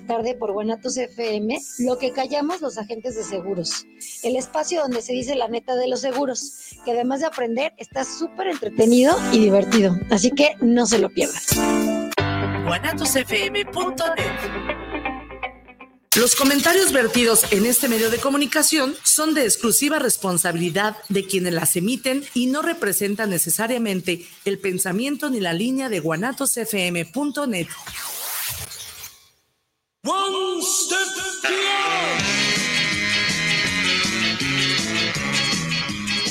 tarde por Guanatos FM, lo que callamos los agentes de seguros. El espacio donde se dice la neta de los seguros, que además de aprender, está súper entretenido y divertido. Así que no se lo pierdan. los comentarios vertidos en este medio de comunicación son de exclusiva responsabilidad de quienes las emiten y no representan necesariamente el pensamiento ni la línea de guanatosfm.net.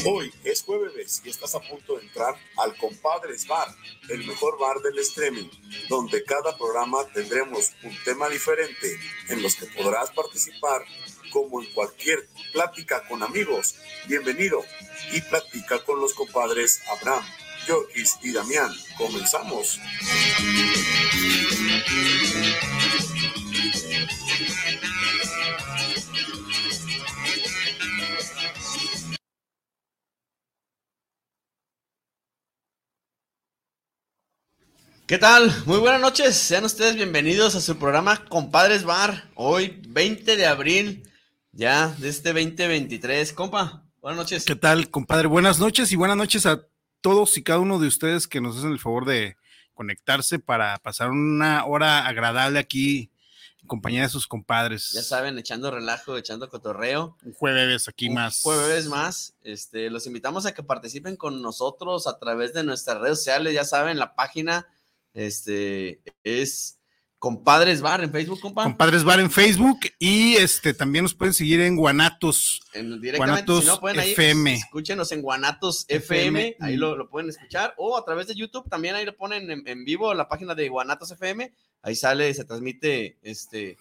Hoy es jueves y estás a punto de entrar al Compadres Bar, el mejor bar del streaming, donde cada programa tendremos un tema diferente en los que podrás participar como en cualquier plática con amigos. Bienvenido y platica con los compadres Abraham, Yorkis y Damián. Comenzamos. ¿Qué tal? Muy buenas noches. Sean ustedes bienvenidos a su programa Compadres Bar. Hoy, 20 de abril, ya de este 2023. Compa, buenas noches. ¿Qué tal, compadre? Buenas noches y buenas noches a todos y cada uno de ustedes que nos hacen el favor de conectarse para pasar una hora agradable aquí en compañía de sus compadres. Ya saben, echando relajo, echando cotorreo. Un jueves aquí Un más. Jueves más. Este, los invitamos a que participen con nosotros a través de nuestras redes sociales. Ya saben, la página este, es Compadres Bar en Facebook, compa. Compadres Bar en Facebook y este también nos pueden seguir en Guanatos. En, directamente, Guanatos si no, pueden ahí, FM. escúchenos en Guanatos FM, FM. ahí lo, lo pueden escuchar, o a través de YouTube, también ahí lo ponen en, en vivo en la página de Guanatos FM, ahí sale, se transmite este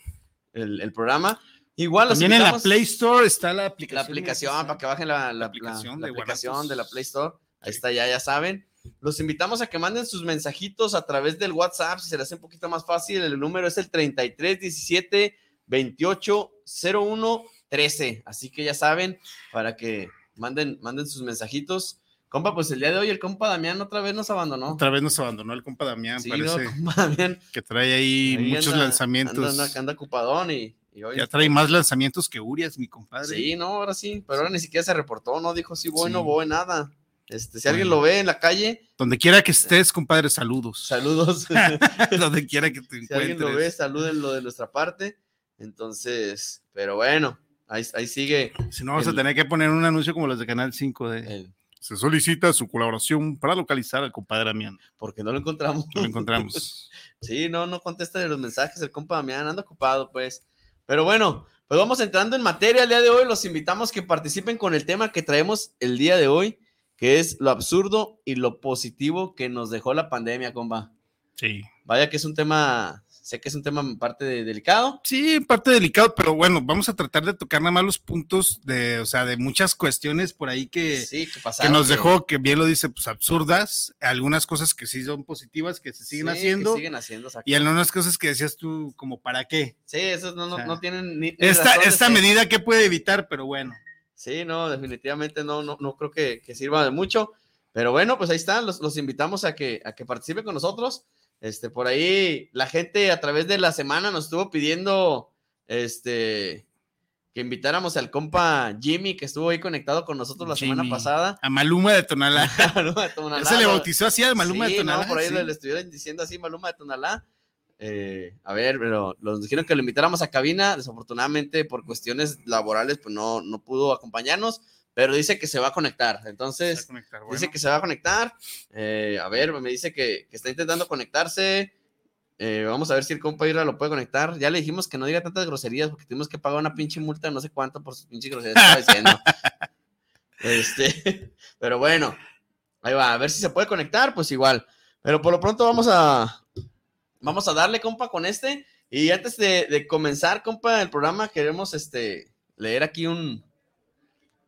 el, el programa. Igual los También en la Play Store está la aplicación. la aplicación para que bajen la, la- aplicación la- la de aplicación de la Play Store. Ahí está, ya, ya saben. Los invitamos a que manden sus mensajitos a través del WhatsApp, si se les hace un poquito más fácil. El número es el 33 17 28 01 13. Así que ya saben, para que manden, manden sus mensajitos. Compa, pues el día de hoy el compa Damián otra vez nos abandonó. Otra vez nos abandonó el compa Damián, Sí, no, parece compa Damián. que trae ahí, Ahí muchos anda- lanzamientos. Anda, anda, anda ocupadón y, y hoy. ya trae más lanzamientos que Urias, mi compadre. Sí, no, ahora sí, pero ahora ni siquiera se reportó, no dijo si voy, Sí. no voy, nada. Este, si alguien lo ve en la calle, Donde quiera que estés, compadre, saludos. saludos. Donde quiera que te si alguien lo ve, encuentres. salúdenlo de nuestra parte. Entonces, pero bueno, ahí, ahí sigue. Si no, vamos a tener que poner un anuncio como los de Canal 5 de... el- Se solicita su colaboración para localizar al compadre Damián. porque no lo encontramos. Lo encontramos. Sí, no, no contesta de los mensajes el compa Damián, anda ocupado, pues. Pero bueno, pues vamos entrando en materia el día de hoy. Los invitamos que participen con el tema que traemos el día de hoy, que es lo absurdo y lo positivo que nos dejó la pandemia, compa. Sí. Vaya que es un tema, sé que es un tema en parte de- delicado. Sí, parte delicado, pero bueno, vamos a tratar de tocar nada más los puntos de, o sea, de muchas cuestiones por ahí que, Sí, que que pasaron. nos dejó, que bien lo dice, pues absurdas, algunas cosas que sí son positivas, que se siguen Sí, que haciendo, siguen haciendo, exacto. y algunas cosas que decías tú, como, ¿para qué? Sí, esos no, no, O sea, no tienen ni. ni Esta, razón esta medida que puede evitar, pero bueno. Sí, no, definitivamente no, no, no creo que, que sirva de mucho. Pero bueno, pues ahí están, los, los invitamos a que, a que participen con nosotros. Este, por ahí la gente a través de la semana nos estuvo pidiendo este que invitáramos al compa Jimmy, que estuvo ahí conectado con nosotros la semana pasada. A Maluma de Tonalá. Maluma de Tonalá, se le bautizó así a Maluma Sí, de Tonalá. no, por ahí sí. le, le estuvieron diciendo así Maluma de Tonalá. Eh, a ver, pero nos dijeron que lo invitáramos a cabina. Desafortunadamente, por cuestiones laborales, pues no, no pudo acompañarnos, pero dice que se va a conectar. Entonces, conectar, dice que se va a conectar. Eh, a ver, me dice que, que está intentando conectarse. Eh, vamos a ver si el compa Ira lo puede conectar. Ya le dijimos que no diga tantas groserías porque tenemos que pagar una pinche multa de no sé cuánto por sus pinches groserías estaba diciendo. este, pero bueno, ahí va, a ver si se puede conectar, pues igual. Pero por lo pronto vamos a vamos a darle, compa, con este. Y antes de, de comenzar, compa, el programa, queremos este leer aquí un,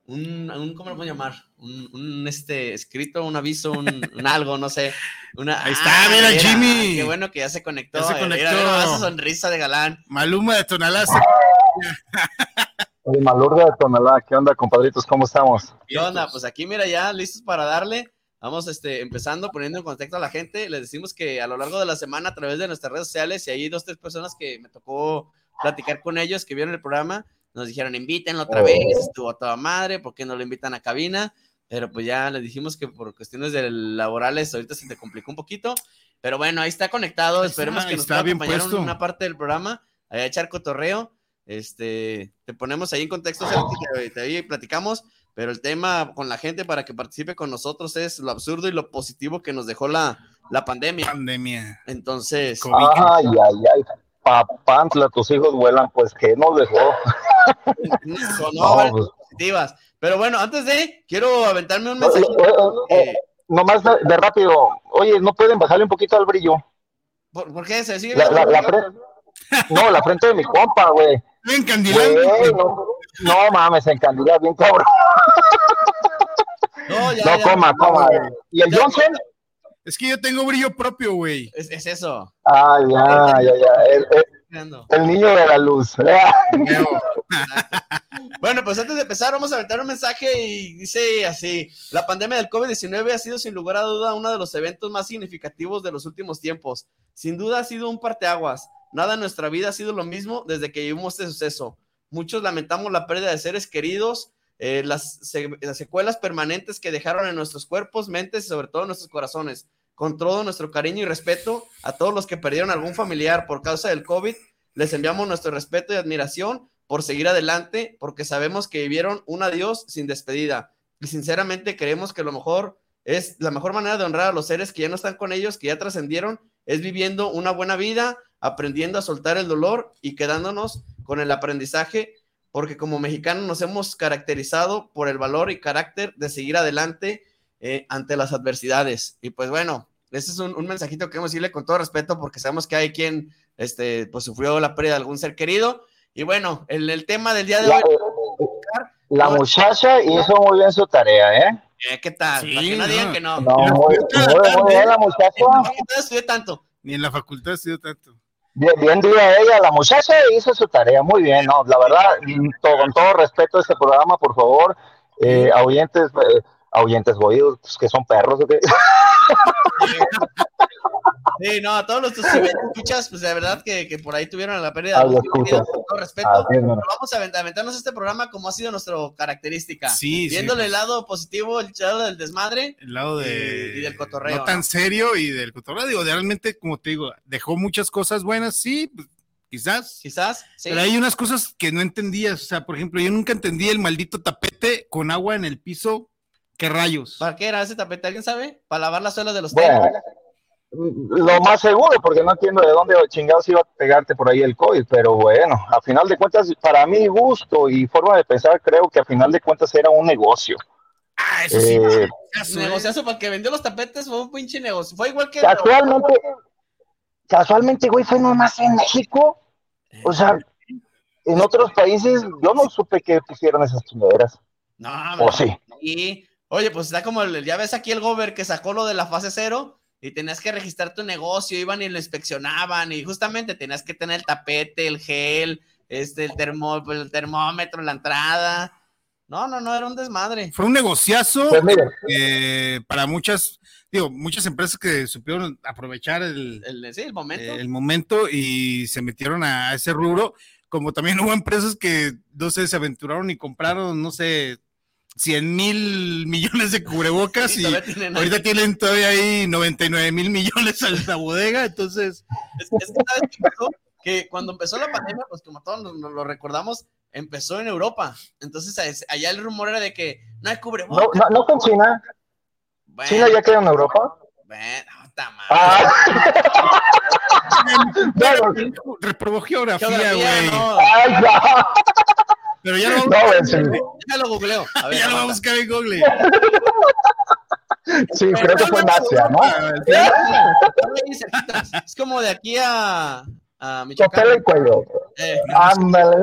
un, un- ¿cómo lo puedo llamar? Un, un, este escrito, un aviso, un, un algo, no sé. Una, Ahí está, mira, Jimmy. Qué bueno que ya se conectó. Ya se Mira, conectó. esa sonrisa de galán. Maluma de Tonalá. Oye, Malurga de Tonalá, ¿qué onda, compadritos? ¿Cómo estamos? ¿Qué onda? Pues aquí, mira, ya listos para darle. Vamos este, empezando, poniendo en contexto a la gente. Les decimos que a lo largo de la semana, a través de nuestras redes sociales, y hay dos, tres personas que me tocó platicar con ellos que vieron el programa, nos dijeron, invítenlo otra vez, estuvo toda madre, ¿por qué no lo invitan a cabina? Pero pues ya les dijimos que por cuestiones de laborales ahorita se te complicó un poquito. Pero bueno, ahí está conectado. Esperemos que nos pueda acompañar en una parte del programa, a echar cotorreo. Este, te ponemos ahí en contexto, te, te, platicamos, pero el tema con la gente para que participe con nosotros es lo absurdo y lo positivo que nos dejó la, la pandemia. Pandemia. Entonces. Ay, ay, ay. Papantla, tus hijos vuelan, pues que nos dejó. no, pues. positivas. Pero bueno, antes de, quiero aventarme un mensaje. Eh, nomás de, rápido, oye, ¿no pueden bajarle un poquito al brillo? ¿Por, qué? ¿Se sigue? La, no, la frente de mi compa, güey. Encandilando. No, mames, encandila bien cabrón. No, ya, no coma, coma. ¿Y el Johnson? Es que yo tengo brillo propio, güey. Es, eso. Ah, ya, ya, ya. El, niño de la luz. bueno, pues antes de empezar, vamos a aventar un mensaje y dice así: La pandemia del COVID-19 ha sido sin lugar a duda uno de los eventos más significativos de los últimos tiempos. Sin duda ha sido un parteaguas. Nada en nuestra vida ha sido lo mismo desde que vivimos este suceso. Muchos lamentamos la pérdida de seres queridos, eh, las, secuelas permanentes que dejaron en nuestros cuerpos, mentes y sobre todo en nuestros corazones. Con todo nuestro cariño y respeto a todos los que perdieron algún familiar por causa del COVID, les enviamos nuestro respeto y admiración por seguir adelante, porque sabemos que vivieron un adiós sin despedida. Y sinceramente creemos que lo mejor es la mejor manera de honrar a los seres que ya no están con ellos, que ya trascendieron, es viviendo una buena vida, aprendiendo a soltar el dolor y quedándonos con el aprendizaje, porque como mexicanos nos hemos caracterizado por el valor y carácter de seguir adelante eh, ante las adversidades. Y pues bueno, ese es un, mensajito que queremos decirle con todo respeto, porque sabemos que hay quien este, pues, sufrió la pérdida de algún ser querido. Y bueno, el, el tema del día de hoy. La muchacha hizo muy bien su tarea, ¿eh? eh ¿Qué tal? Sí, que no, digan que no. No, muy, bien la muchacha. No tanto. Ni en la facultad estudió tanto. Bien, bien día ella, la muchacha hizo su tarea muy bien, ¿no? La verdad, con todo respeto este programa, por favor, eh, ahuyentes, eh, ahuyentes boídos, pues, que son perros, ¿o? Sí, no, a todos los escuchas, pues de verdad que, que, por ahí tuvieron la pérdida. con todo respeto, vamos a aventarnos este programa como ha sido nuestra característica. Sí, Viéndole el lado positivo, el lado del desmadre. El lado de. Y, del cotorreo. No tan serio y del cotorreo. Digo, realmente, como te digo, dejó muchas cosas buenas, sí, pues, quizás. Quizás, sí. Pero hay unas cosas que no entendías. O sea, por ejemplo, yo nunca entendí el maldito tapete con agua en el piso. ¿Qué rayos? ¿Para qué era ese tapete? ¿Alguien sabe? Para lavar las suelas de los bueno, lo más seguro, porque no entiendo de dónde chingados iba a pegarte por ahí el COVID, pero bueno, a final de cuentas, para mi gusto y forma de pensar, creo que a final de cuentas era un negocio. Ah, eso sí. Eh, negociazo para que vendió los tapetes fue un pinche negocio. Fue igual que. Casualmente, casualmente, güey, fue nomás en México. O sea, en otros países yo no supe que pusieron esas chingaderas. No, o sí. Y, oye, pues está como, el, ya ves aquí el gober que sacó lo de la fase cero y tenías que registrar tu negocio, iban y lo inspeccionaban y justamente tenías que tener el tapete, el gel, este, el, termó, el termómetro, la entrada. No, no, no, era un desmadre. Fue un negociazo pues eh, para muchas, digo, muchas empresas que supieron aprovechar el, el, momento. el momento y se metieron a ese rubro, como también hubo empresas que, no sé, se aventuraron y compraron, no sé, 100 mil millones de cubrebocas y ahorita tienen todavía ahí 99 mil millones en la bodega, entonces... Es, que sabes qué pasó? Que cuando empezó la pandemia, pues como todos nos, lo recordamos, empezó en Europa. Entonces allá el rumor era de que no hay cubrebocas. No, no, con China. ¿China ya queda en Europa? Bueno, está mal. Ah. Reprobó geografía, güey. No. Pero ya lo, vamos, ya lo googleo. ya lo vamos a buscar en Google. Sí, creo que fue en Asia, ¿no? Es como de aquí a, a Michoacán. el cuello. Eh, Ándale.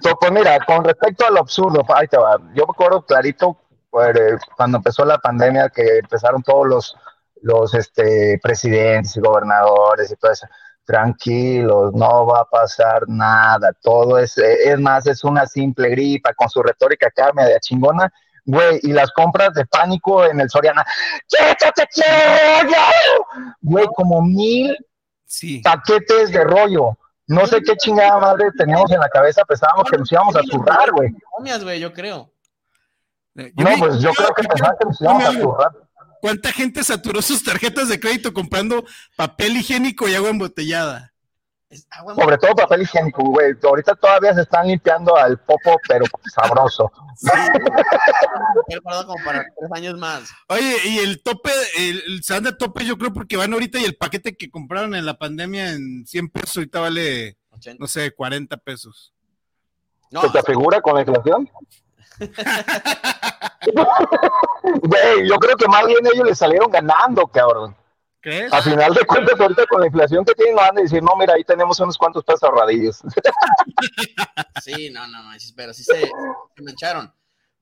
pues mira, con respecto a lo absurdo, ahí te va. Yo me acuerdo clarito pues, cuando empezó la pandemia que empezaron todos los, los este, presidentes y gobernadores y todo eso tranquilos, no va a pasar nada, todo es, es más, es una simple gripa con su retórica carne de chingona, güey, y las compras de pánico en el Soriana. Güey, como mil paquetes de rollo. No sé qué chingada madre teníamos en la cabeza, pensábamos que nos íbamos a zurrar, güey. güey, yo creo. No, pues yo creo que pensábamos que nos íbamos a zurrar. ¿Cuánta gente saturó sus tarjetas de crédito comprando papel higiénico y agua embotellada? Sobre todo papel higiénico, güey. Ahorita todavía se están limpiando al popo, pero sabroso. Sí, como para tres años más. Oye, y el tope, el, se de tope, yo creo, porque van ahorita y el paquete que compraron en la pandemia en 100 pesos, ahorita vale, no sé, 40 pesos. ¿Se te figura con la inflación? Güey, yo creo que más bien ellos le salieron ganando, cabrón. A final de cuentas, ahorita con la inflación que tienen, van a decir, no, mira, ahí tenemos unos cuantos pesos ahorradillos. sí, no, no, no, pero sí se, se mancharon.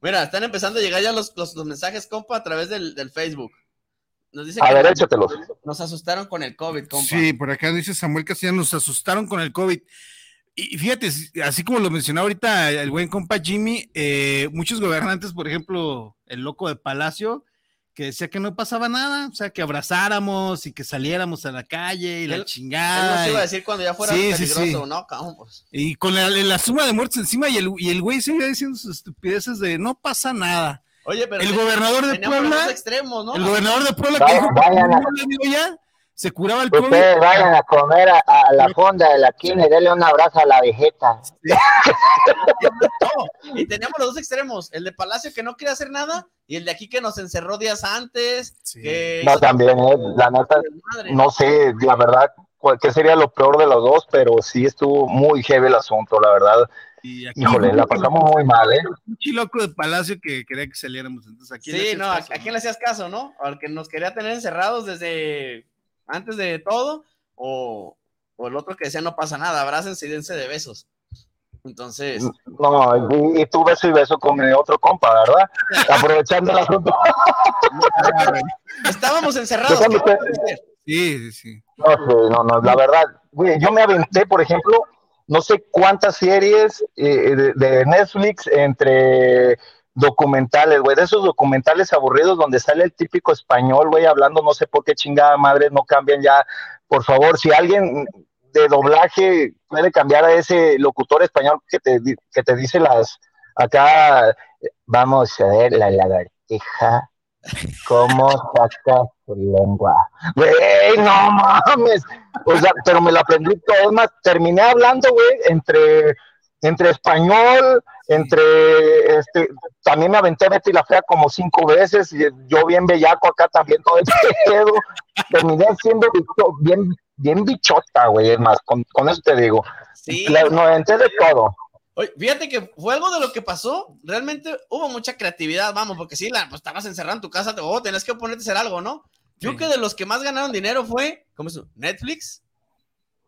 Mira, están empezando a llegar ya los, los, mensajes, compa, a través del, del Facebook. Nos dice a ver, échatelos. Nos asustaron con el COVID, compa. Sí, por acá dice Samuel Castellano, nos asustaron con el COVID. Y fíjate, así como lo mencionaba ahorita el buen compa Jimmy, eh, muchos gobernantes, por ejemplo, el loco de Palacio, que decía que no pasaba nada, o sea, que abrazáramos y que saliéramos a la calle y la chingada. Él nos iba a decir cuando ya fuera peligroso, ¿no? Y con la, suma de muertes encima y el, y el güey seguía diciendo sus estupideces de no pasa nada. Oye, pero el gobernador de Puebla, extremos, ¿no? el gobernador de Puebla que dijo, ya, se curaba el COVID. Ustedes vayan a comer a, la fonda de la quina y denle un abrazo a la vegeta. y teníamos los dos extremos, el de Palacio que no quería hacer nada y el de aquí que nos encerró días antes. no, también, eh, la neta, no sé, la verdad, qué sería lo peor de los dos, pero sí estuvo muy heavy el asunto, la verdad. Híjole, la pasamos muy mal, ¿eh? Un chiloco de Palacio que quería que saliéramos. Entonces, aquí sí, no, ¿a quién le hacías caso, no? Al que nos quería tener encerrados desde antes de todo, o, el otro que decía no pasa nada, abrácense y dense de besos. Entonces. No, y, tú beso y beso con mi otro compa, ¿verdad? Aprovechando la asunto. Estábamos encerrados. Sí, sí. No, no, no, la verdad, yo me aventé, por ejemplo, no sé cuántas series eh, de, Netflix entre documentales, güey, de esos documentales aburridos donde sale el típico español, güey, hablando no sé por qué chingada madre no cambian ya. Por favor, si alguien de doblaje puede cambiar a ese locutor español que te, que te dice las acá, vamos a ver la lagartija, cómo saca su lengua. Güey, no mames. O sea, pero me lo aprendí todo. Más, terminé hablando, güey, entre entre español, entre este, también me aventé Betty la Fea como cinco veces, y yo bien bellaco acá también todo el pedo, terminé siendo bien, bien bichota, güey, es más, con, eso te digo. Sí. me aventé de todo. Oye, fíjate que fue algo de lo que pasó, realmente hubo mucha creatividad, vamos, porque sí, la, pues, estabas encerrado en tu casa, oh, tenés que ponerte a hacer algo, ¿no? Yo creo que de los que más ganaron dinero fue, ¿cómo es? Netflix,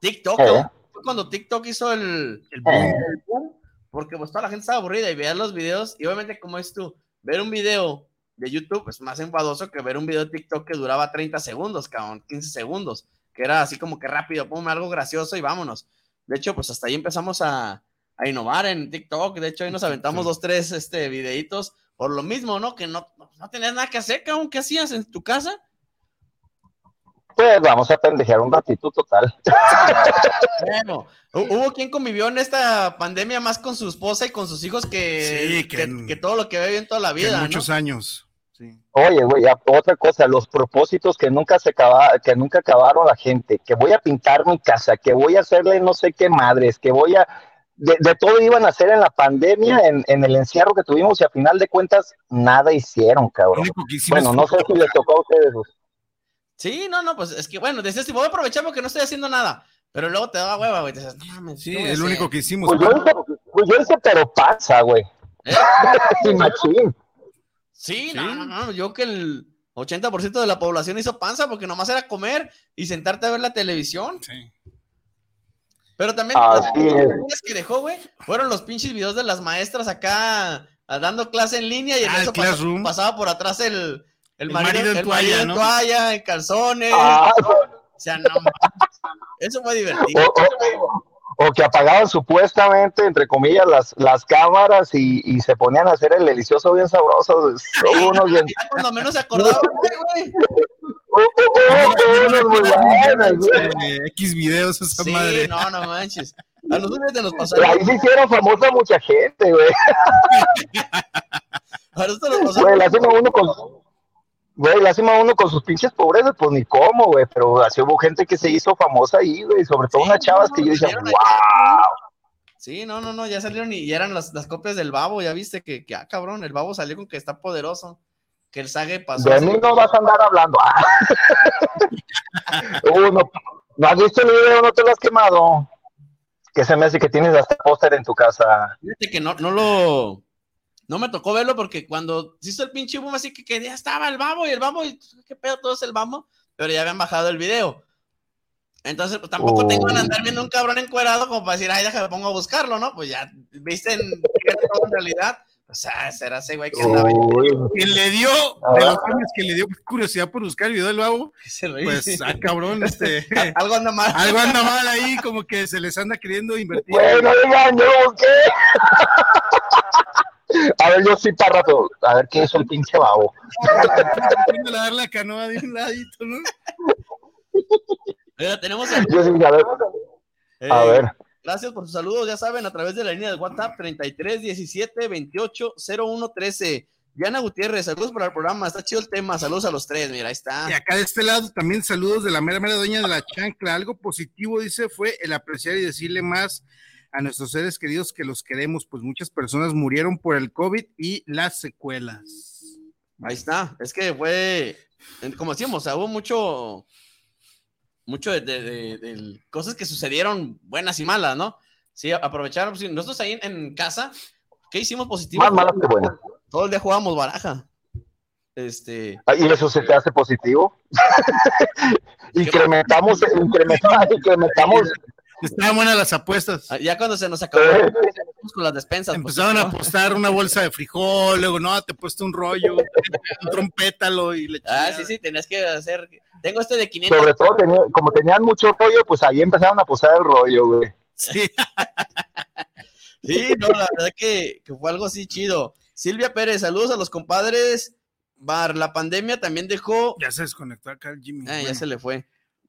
TikTok, cuando TikTok hizo el, boom, porque pues toda la gente estaba aburrida y veía los videos, y obviamente como es tú, ver un video de YouTube es más enfadoso que ver un video de TikTok que duraba 30 segundos, cabrón, 15 segundos, que era así como que rápido, pum, algo gracioso y vámonos. De hecho, pues hasta ahí empezamos a, a innovar en TikTok, de hecho ahí nos aventamos dos, tres este, videitos, por lo mismo, ¿no? Que no, no tenías nada que hacer, cabrón, ¿qué hacías en tu casa? Pues vamos a pendejear un ratito total. Bueno, hubo quien convivió en esta pandemia más con su esposa y con sus hijos que, que, todo lo que ve bien toda la vida. muchos años. Oye, güey, otra cosa, los propósitos que nunca se acaba, que nunca acabaron la gente, que voy a pintar mi casa, que voy a hacerle no sé qué madres, que voy a de, todo iban a hacer en la pandemia, en, en, el encierro que tuvimos, y a final de cuentas, nada hicieron, cabrón. Bueno, no sé si les tocó a ustedes. Sí, no, no, pues es que bueno, decías, voy a aprovechar porque no estoy haciendo nada. Pero luego te da hueva, güey. Dices, no mames. Sí, el único que hicimos. Pues yo, hice, pues yo hice, pero pasa, güey. ¿Eh? sí, no, no, no. Yo que el 80% de la población hizo panza porque nomás era comer y sentarte a ver la televisión. Sí. Pero también las cosas que dejó, güey, fueron los pinches videos de las maestras acá dando clase en línea y en ah, eso pasaba por atrás el, el, marido, en toalla, en toalla, en calzones. Ah. O sea, no. Eso fue divertido. o que apagaban supuestamente, entre comillas, las, las cámaras y, y se ponían a hacer el delicioso bien sabroso. Unos bien... Cuando menos se acordaban, güey. X videos esa sí, madre. no, no manches. A nosotros nos pasó. Ahí se hicieron famosa mucha gente, güey. A nosotros nos pasó. Güey, la uno con Güey, lástima uno con sus pinches pobrezas, pues ni cómo, güey, pero así hubo gente que se hizo famosa ahí, güey, sobre todo unas chavas que yo decía, wow. Sí, no, no, no, ya salieron y ya eran las, las copias del babo, ya viste que, que, ah, cabrón, el babo salió con que está poderoso, que el sague pasó. De mí no vas a andar hablando. Ah. Uno, no, has visto el video? ¿No te lo has quemado? Que se me hace que tienes hasta póster en tu casa. Fíjate que no, no lo no me tocó verlo porque cuando se hizo el pinche boom, así que, que ya estaba el babo y el babo, y qué pedo, todo es el bamo, pero ya habían bajado el video. Entonces, pues tampoco tengo que andar viendo un cabrón encuerado como para decir, ay, déjame pongo a buscarlo, ¿no? Pues ya, viste en, en realidad. O sea, será ese güey que andaba. Que le dio, de los años que le dio curiosidad por buscar el video del babo, pues, ah, cabrón, este. algo anda mal. Algo anda mal ahí, como que se les anda queriendo invertir. Bueno, digan, yo ¿qué? A ver, yo sí para rato. A ver qué es el pinche babo. a dar la canoa de un ladito, ¿no? Mira, tenemos a... Yo sí, a ver. Eh, a ver. Gracias por sus saludos, ya saben, a través de la línea de WhatsApp 33 17 28 01 13. Diana Gutiérrez, saludos para el programa, está chido el tema, saludos a los tres, mira, ahí está. Y acá de este lado también saludos de la mera mera dueña de la chancla, algo positivo dice fue el apreciar y decirle más a nuestros seres queridos que los queremos, pues muchas personas murieron por el COVID y las secuelas. Ahí está, es que fue, como decíamos, hubo mucho, mucho de, cosas que sucedieron buenas y malas, ¿no? Sí, aprovecharon, pues, nosotros ahí en, casa, ¿qué hicimos positivo? Más malas que buenas. Todo el día jugábamos baraja. Este... Ah, ¿Y eso se te hace positivo? incrementamos, incrementamos, incrementamos Estaban buenas las apuestas. Ah, ya cuando se nos acabó con las despensas. Pues, Empezaron a apostar una bolsa de frijol, luego no, te he puesto un rollo, un trompétalo y le Ah, sí, sí, tenías que hacer. Tengo este de 500. Sobre todo, como tenían mucho rollo, pues ahí empezaron a apostar el rollo, güey. Sí. sí, no, la verdad que, que fue algo así chido. Silvia Pérez, saludos a los compadres. Bar, la pandemia también dejó. Ya se desconectó acá el Jimmy. Ah, ya se le fue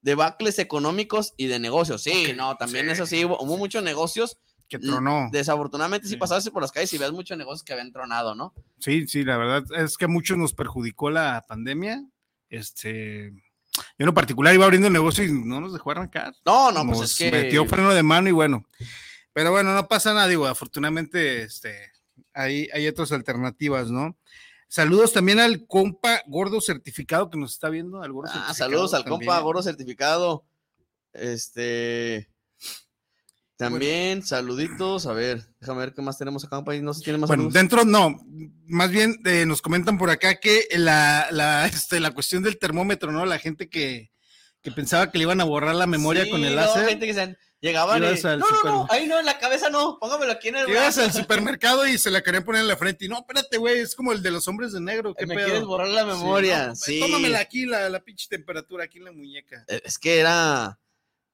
debacles económicos y de negocios. Sí, no, también eso sí, hubo, muchos negocios. Que tronó. Desafortunadamente, sí. si pasaste por las calles y ves muchos negocios que habían tronado, ¿no? Sí, sí, la verdad es que muchos nos perjudicó la pandemia. Este, yo en lo particular iba abriendo el negocio y no nos dejó arrancar. No, no, pues es que. Metió freno de mano y bueno. Pero bueno, no pasa nada, digo, afortunadamente, este, hay, hay otras alternativas, ¿no? Saludos también al compa gordo certificado que nos está viendo. Al gordo ah, saludos al compa gordo certificado. Este. También, saluditos. A ver, déjame ver qué más tenemos acá. No sé si tiene más. Bueno, dentro no. Más bien eh, nos comentan por acá que la, la, este, la cuestión del termómetro, ¿no? La gente que, que pensaba que le iban a borrar la memoria con el láser. gente que se, Llegaban y, no, no, no, ahí no, en la cabeza no, póngamelo aquí en el Llegas al supermercado y se la querían poner en la frente y no, espérate, güey, es como el de los hombres de negro. ¿qué Me quieres borrar la memoria, sí. Tómamela aquí, la, la pinche temperatura aquí en la muñeca. E, es que era,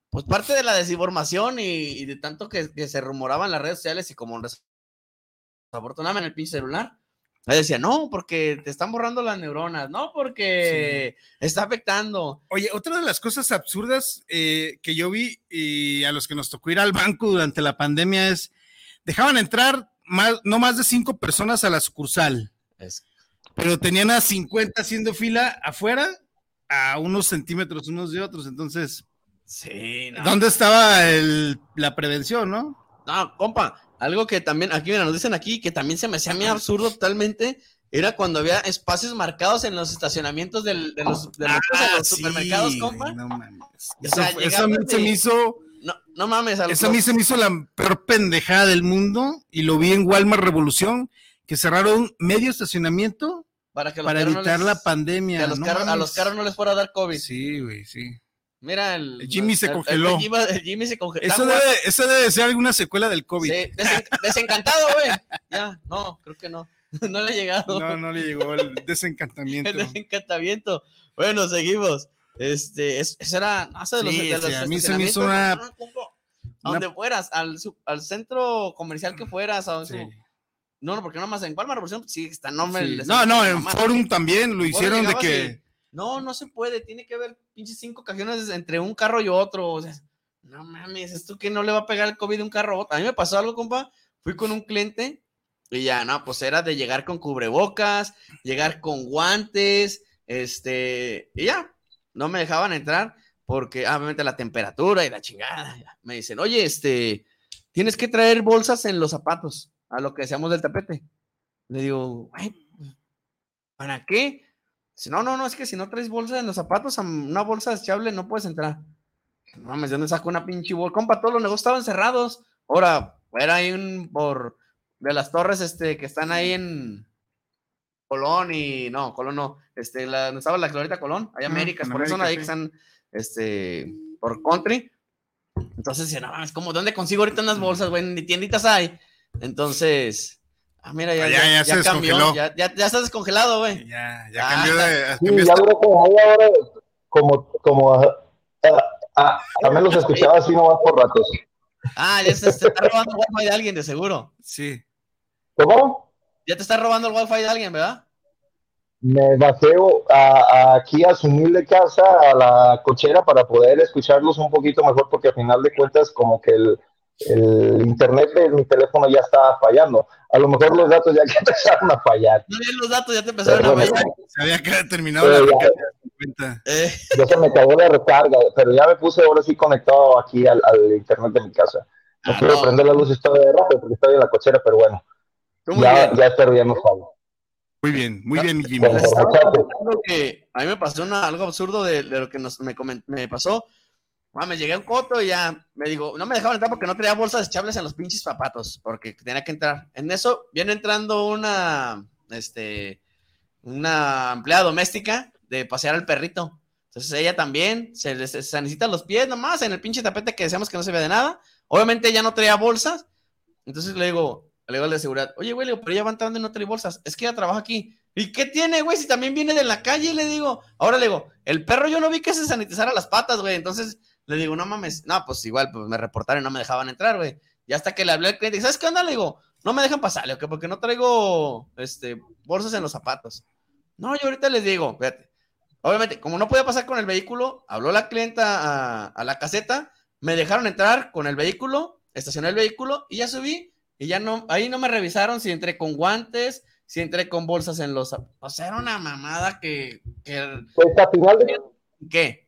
pues parte de la desinformación y, y de tanto que, que, se rumoraban las redes sociales y como desafortunadamente en el pinche celular, Ahí decía, no, porque te están borrando las neuronas, no, porque está afectando. Oye, otra de las cosas absurdas eh, que yo vi y a los que nos tocó ir al banco durante la pandemia es, dejaban entrar más, no más de cinco personas a la sucursal, pero tenían a 50 haciendo fila afuera a unos centímetros unos de otros, entonces... Sí, ¿Dónde estaba el, la prevención, no? No, compa, algo que también, aquí mira, nos dicen aquí, que también se me hacía a mí absurdo totalmente, era cuando había espacios marcados en los estacionamientos de los, ah, supermercados, compa. No mames. eso, a mí se me hizo. No, no mames. Eso a mí se me hizo la peor pendejada del mundo y lo vi en Walmart Revolución, que cerraron medio estacionamiento para, que evitar la pandemia. Que a los, carros, a los carros no les fuera a dar COVID. Sí, güey, sí. Mira, el, Jimmy se congeló. Jimmy se congeló. Eso debe, eso debe ser alguna secuela del COVID. Sí, desencantado, güey. Ya, no, creo que no. No le ha llegado. No, no le llegó el desencantamiento. el desencantamiento. Bueno, seguimos. Este, eso era. de los, sí, a mí se me hizo una. donde fueras, al, al, centro comercial que fueras, a no, no, porque no más en Palma Revolución sí está no No, no, en Forum también lo hicieron de que no, no se puede, tiene que haber pinches cinco cajones entre un carro y otro, o sea, no mames, esto que no le va a pegar el COVID de un carro a otro. A mí me pasó algo, compa, fui con un cliente y ya, no, pues era de llegar con cubrebocas, llegar con guantes, este, y ya, no me dejaban entrar porque ah, obviamente la temperatura y la chingada. Me dicen, oye, este, tienes que traer bolsas en los zapatos a lo que seamos del tapete. Le digo, ¿para qué? Dice, no, no, no, es que si no traes bolsa en los zapatos, una bolsa desechable no puedes entrar. No mames, ¿de dónde saco una pinche bolsa? Compa, todos los negocios estaban cerrados. Ahora, era ahí un por de las torres este, que están ahí en Colón y no, Colón no, este, la, donde estaba la Glorieta Colón, hay Américas, por eso ahí que están este, por country. Entonces, no mames, ¿cómo? ¿Dónde consigo ahorita unas bolsas, güey? Ni tienditas hay. Entonces, ah, mira, ya, ya, ya, cambió, ya, ya, ya está descongelado, güey. Ya, ya cambió de. Sí, ya ahora como, como, ah, ah, también los escuchaba así nomás por ratos. Ah, ya se, está robando el wifi de alguien, de seguro. Sí. ¿Cómo? Ya te está robando el wifi de alguien, ¿verdad? Me bajé aquí a su humilde casa, a la cochera, para poder escucharlos un poquito mejor, porque al final de cuentas, como que el, el internet de mi teléfono ya estaba fallando. A lo mejor los datos ya empezaron a fallar. No, los datos ya te empezaron a fallar. Se había terminado la recarga. Eh. Ya se me acabó la recarga, pero ya me puse ahora sí conectado aquí al, internet de mi casa. No ah, quiero prender la luz estoy de rápido porque estoy en la cochera, pero bueno. Ya, ya espero ya no. Muy bien, muy bien, Jimmy. que a mí me pasó algo absurdo de, lo que nos, me, me pasó me llegué a un coto y ya me digo, no me dejaban entrar porque no tenía bolsas desechables en los pinches zapatos, porque tenía que entrar. En eso viene entrando una, este, una empleada doméstica de pasear al perrito. Entonces ella también se, necesita los pies nomás en el pinche tapete que decíamos que no se ve de nada. Obviamente ella no traía bolsas. Entonces le digo, le digo al de seguridad, oye, güey, pero ella va entrando y no trae bolsas. Es que ella trabaja aquí. ¿Y qué tiene, güey? Si también viene de la calle, le digo. Ahora le digo, el perro yo no vi que se sanitizara las patas, güey. Entonces le digo, no mames, no, pues igual, pues me reportaron y no me dejaban entrar, güey. Y hasta que le hablé al cliente, ¿sabes qué onda? Le digo, no me dejan pasar, ¿ok? Porque no traigo, este, bolsas en los zapatos. No, yo ahorita les digo, fíjate. Obviamente, como no podía pasar con el vehículo, habló la clienta a, la caseta, me dejaron entrar con el vehículo, estacioné el vehículo y ya subí. Y ya no, ahí no me revisaron si entré con guantes, si entré con bolsas en los zapatos. O sea, era una mamada que. que... Pues a final de. ¿Qué?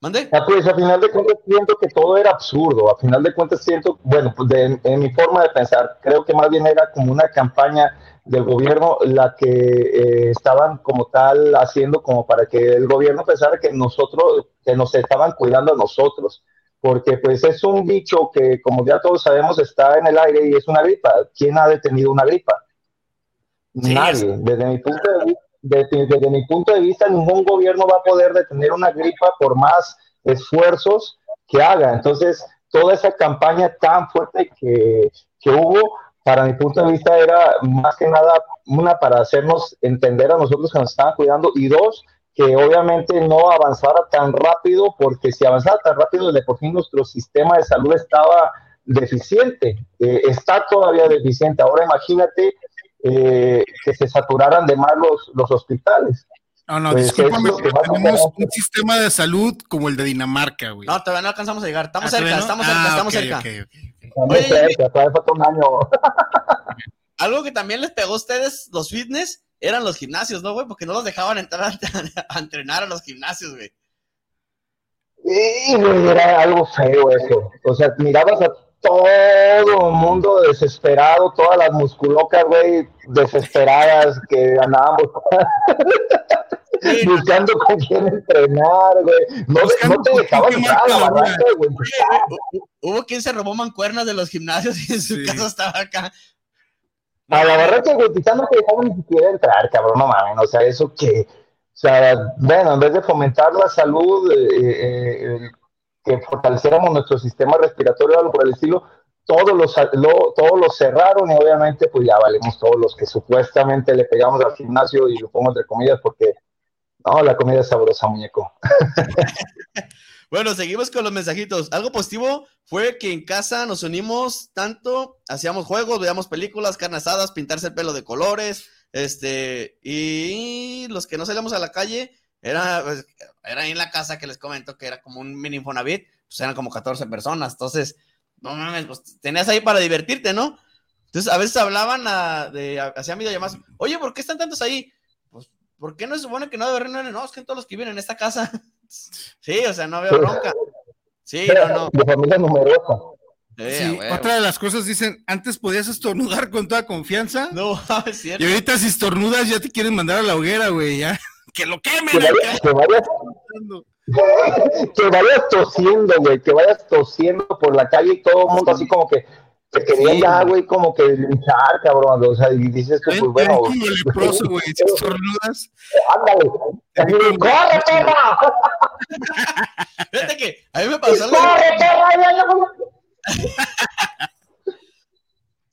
¿Mande? Ah, pues a final de cuentas siento que todo era absurdo. A final de cuentas siento, bueno, pues de, en mi forma de pensar, creo que más bien era como una campaña del gobierno la que eh, estaban como tal haciendo como para que el gobierno pensara que nosotros, que nos estaban cuidando a nosotros. Porque pues es un bicho que como ya todos sabemos está en el aire y es una gripa. ¿Quién ha detenido una gripa? Nadie. Desde mi punto de vista desde, mi punto de vista, ningún gobierno va a poder detener una gripa por más esfuerzos que haga. Entonces, toda esa campaña tan fuerte que, que hubo, para mi punto de vista, era más que nada una para hacernos entender a nosotros que nos estaban cuidando y dos, que obviamente no avanzara tan rápido, porque si avanzara tan rápido, de por fin nuestro sistema de salud estaba deficiente, eh, está todavía deficiente. Ahora imagínate eh, que se saturaran de más los, hospitales. No, no, pues discúlpame, tenemos un sistema de salud como el de Dinamarca, güey. No, todavía no alcanzamos a llegar. Estamos ah, cerca, estamos cerca, ah, estamos cerca. Algo que también les pegó a ustedes, los fitness, eran los gimnasios, ¿no, güey? Porque no los dejaban entrar a, entrenar a los gimnasios, güey. Sí, güey, era algo feo eso. O sea, mirabas a todo el mundo desesperado, todas las musculocas, güey, desesperadas que ganábamos buscando con quién entrenar, güey. No, no te dejaban entrar a la güey. Hubo quien se robó mancuernas de los gimnasios y en su casa estaba acá. A la barranca, güey, quizás no te dejaban ni siquiera entrar, cabrón, no mames, o sea, eso que, o sea, bueno, en vez de fomentar la salud, eh, eh, el que fortaleciéramos nuestro sistema respiratorio algo por el estilo, todos los, todos los cerraron y obviamente pues ya valemos todos los que supuestamente le pegamos al gimnasio y lo pongo entre comillas porque no, la comida es sabrosa, muñeco. Bueno, seguimos con los mensajitos. Algo positivo fue que en casa nos unimos tanto, hacíamos juegos, veíamos películas, carne asadas, pintarse el pelo de colores, este, y los que no salíamos a la calle, era, pues, era ahí en la casa que les comento que era como un mini Infonavit, pues eran como 14 personas, entonces, no mames, pues tenías ahí para divertirte, ¿no? Entonces, a veces hablaban a, de, hacían videollamadas, oye, ¿por qué están tantos ahí? Pues, ¿por qué no se supone que no debe haber No, es que todos los que viven en esta casa. Sí, o sea, no veo bronca. Sí, no, no. De familia numerosa. Sí, otra de las cosas dicen, antes podías estornudar con toda confianza. No, es cierto. Y ahorita si estornudas ya te quieren mandar a la hoguera, güey, ya. Que lo quemen. Que, vayas, que, vayas, que vayas tosiendo, güey, que vayas tosiendo por la calle y todo el mundo así como que te querían ya, güey, como que luchar, cabrón. O sea, y dices que, pues bueno. como leproso, güey, si estornudas. Ándale. ¡Corre, perra! Fíjate que a mí me pasó ¡Corre, perra!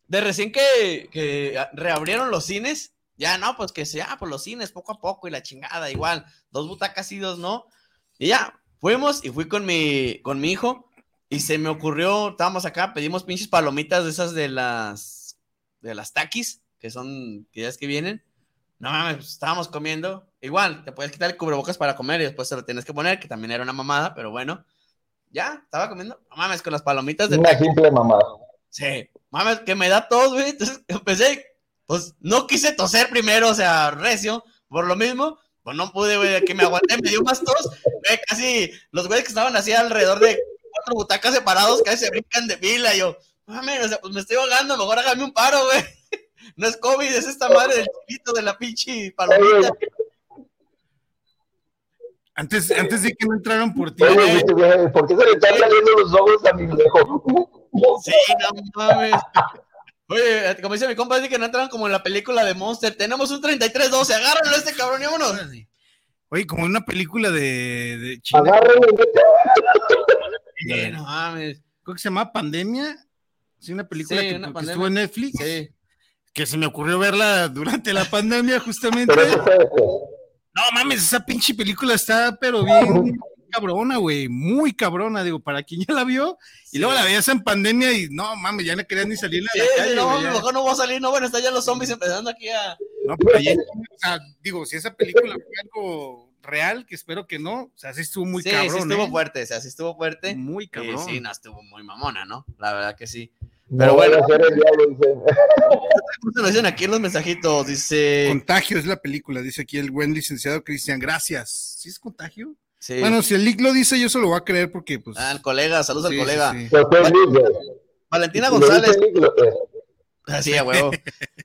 De recién que, que reabrieron los cines, ya no, pues que sea, pues los cines poco a poco y la chingada, igual, dos butacas y dos no. Y ya, fuimos y fui con mi, con mi hijo y se me ocurrió, estábamos acá, pedimos pinches palomitas de esas de las, de las taquis, que son, que ya es que vienen. No mames, pues, estábamos comiendo. Igual, te puedes quitar el cubrebocas para comer y después se lo tienes que poner, que también era una mamada, pero bueno. Ya, estaba comiendo. No mames, con las palomitas de. Una simple mamada. Sí, mames, que me da tos, güey. Entonces empecé, pues no quise toser primero, o sea, recio, por lo mismo. Pues no pude, güey, que me aguanté, me dio más tos. Güey, casi los güeyes que estaban así alrededor de cuatro butacas separados casi se brincan de fila. Y yo, mames, o sea, pues me estoy ahogando, mejor hágame un paro, güey. No es COVID, es esta madre del chilito de la pinche palomita. Antes, antes de que no entraran por ti. Oye, ¿Por qué se le están saliendo los ojos a mi viejo? Sí, no mames. Oye, como dice mi compa, dice que no entraron como en la película de Monster. Tenemos un 33-12, agárrenlo a este cabrón y vámonos. Oye, como en una película de, de China. Agárrenlo. Sí, no mames. Creo que se llama Pandemia. Sí, una película Sí, que, una que estuvo en Netflix. Sí. Que se me ocurrió verla durante la pandemia, justamente. No mames, esa pinche película está, pero bien cabrona, güey. Muy cabrona, digo, para quien ya la vio. Y luego la veías en pandemia y no mames, ya no querías ni salir a la sí, calle. no, güey, mejor no voy a salir. No, bueno, están ya los zombies empezando aquí a. No, pero ya- o sea, digo, si esa película fue algo real, que espero que no, o sea, sí estuvo muy sí, cabrón. sí estuvo ¿eh? fuerte, o sea, sí estuvo fuerte. Muy Y cabrón. sí, no, estuvo muy mamona, ¿no? La verdad que sí. No Pero voy bueno. a ser el diablo, dice. Justo nos dicen aquí en los mensajitos, dice. Contagio es la película, dice aquí el buen licenciado Cristian. Gracias. ¿Sí es contagio? Sí. Bueno, si el Lick lo dice, yo se lo voy a creer porque, pues. Ah, el colega, saludos sí, al colega. sí. Valentina González. Lo Así, a huevo.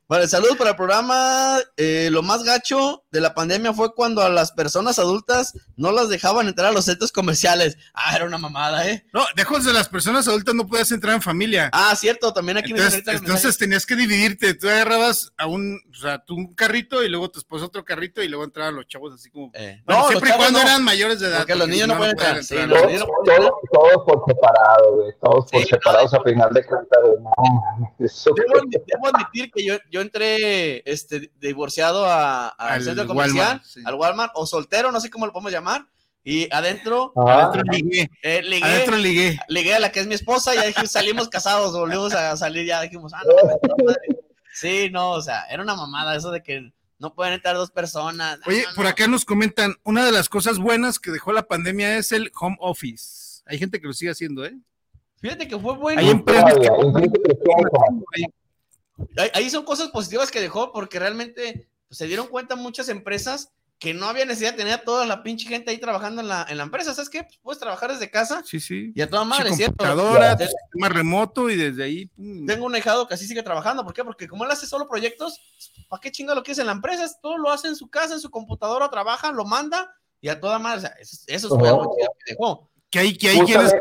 Vale, saludos para el programa. Eh, lo más gacho de la pandemia fue cuando a las personas adultas no las dejaban entrar a los centros comerciales. Ah, era una mamada, ¿eh? No, lejos de las personas adultas no puedes entrar en familia. Ah, cierto, también aquí me Entonces, el entonces tenías que dividirte. Tú agarrabas a un, o sea, tú un carrito y luego tu esposo otro carrito y luego entraban los chavos así como. Eh, Bueno, no, siempre y cuando no, eran mayores de edad. Porque los niños no pueden entrar, sí, los Todos, niños no pueden todos, todos por separado, güey. Todos por Sí. separados a final de cuentas. No, eso- Debo, admi- debo admitir que yo, yo entré este, divorciado a- al Al centro comercial, Walmart, sí. al Walmart, o soltero, no sé cómo lo podemos llamar, y adentro Ajá. Adentro ligué. eh, ligué, Adentro ligué. ligué a la que es mi esposa, ya dije, salimos casados, volvimos a salir, ya dijimos, ah, no, no, madre. sí, no, o sea, era una mamada eso de que no pueden entrar dos personas. No, Oye, no, por acá nos comentan, una de las cosas buenas que dejó la pandemia es el home office. Hay gente que lo sigue haciendo, ¿eh? Fíjate que fue bueno. Hay empresas que... Como- Ahí- son cosas positivas que dejó porque realmente pues, se dieron cuenta muchas empresas que no había necesidad de tener a toda la pinche gente ahí trabajando en la, en la empresa. ¿Sabes qué? Pues, puedes trabajar desde casa Sí, sí. y a toda madre, Pinche ¿cierto? computadora, tu sistema remoto y desde ahí. pum. Tengo un ahijado que así sigue trabajando. ¿Por qué? Porque como él hace solo proyectos, ¿para qué chinga lo que es en la empresa? Es- Todo lo hace en su casa, en su computadora, trabaja, lo manda y a toda madre. O sea, eso, eso algo chido que dejó. Que hay, que hay quienes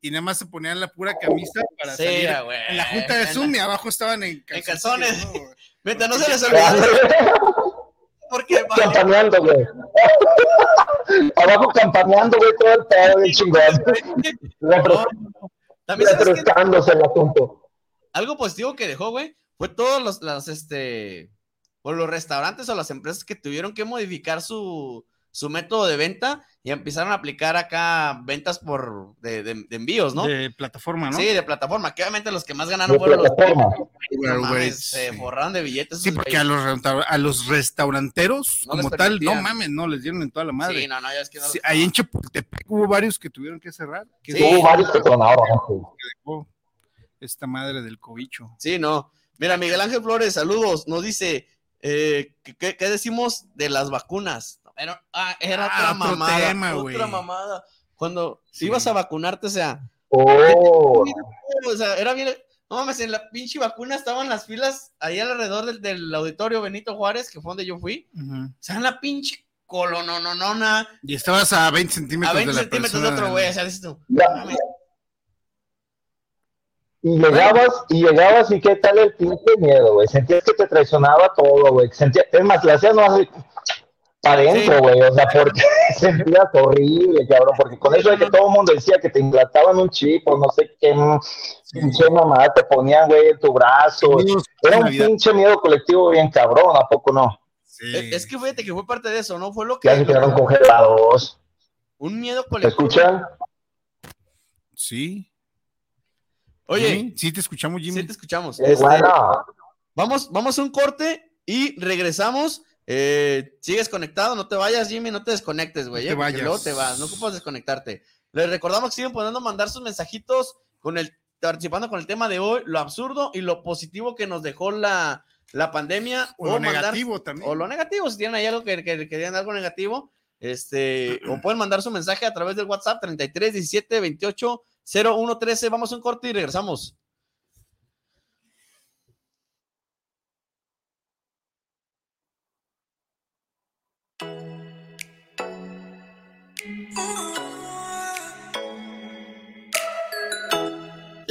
y nada más se ponían la pura camisa para Sí, salir. güey. En la junta de En Zoom y abajo estaban en calzones. ¿no? Mientras no se les olvide. Porque, Campaneando, güey. Abajo campaneando, güey, todo el pedo bien chingón. También sabes que el asunto. algo positivo que dejó, güey, fue todos los, las, este, o los restaurantes o las empresas que tuvieron que modificar su, su método de venta y empezaron a aplicar acá ventas por de, de, envíos, ¿no? De plataforma, ¿no? Sí, de plataforma, que obviamente los que más ganaron fueron los se forraron de billetes. Sí, porque a los, a los restauranteros, como tal, no mames, no, les dieron en toda la madre. Sí, no, no, ya es que no. Sí, ahí en Chapultepec hubo varios que tuvieron que cerrar. sí. Hubo varios que tronaron. Esta madre del cobicho. Sí, no. Mira, Miguel Ángel Flores, saludos. Nos dice, eh, ¿qué, ¿qué, decimos de las vacunas? Era, ah, era ah, otra mamada. otra mamada. Cuando ibas a vacunarte, o sea. Oh. O sea, era bien. No mames, en la pinche vacuna estaban las filas ahí alrededor del, del auditorio Benito Juárez, que fue donde yo fui. O sea, en la pinche colononona. Y estabas a 20 centímetros, a 20 de, la centímetros de otro güey, o sea, dices tú. Y llegabas, y llegabas, y qué tal el pinche miedo, güey. Sentías que te traicionaba todo, güey. Sentías, es más, le hacías no para adentro, güey, o sea, porque sentías horrible, cabrón, porque con eso de que todo el mundo decía que te implantaban un chip o no sé qué pinche mamá te ponían, güey, en tu brazo. Era un pinche miedo colectivo bien cabrón, ¿a poco no? Es que fíjate que fue parte de eso, ¿no? Fue lo que. Ya se quedaron congelados. Un miedo colectivo. ¿Te escuchan? Sí. Oye. Sí, te escuchamos, Jimmy. Sí, te escuchamos. Es bueno. Vamos, vamos a un corte y regresamos eh, sigues conectado, no te vayas, Jimmy, no te desconectes, güey. No te eh, Luego te vas, no ocupas desconectarte. Les recordamos que siguen poniendo mandar sus mensajitos con el, participando con el tema de hoy, lo absurdo y lo positivo que nos dejó la, la pandemia. O, lo negativo también. O lo negativo, si tienen ahí algo que, que, que algo negativo, este, o pueden mandar su mensaje a través del WhatsApp 33 17 28 01 13. Vamos a un corte y regresamos.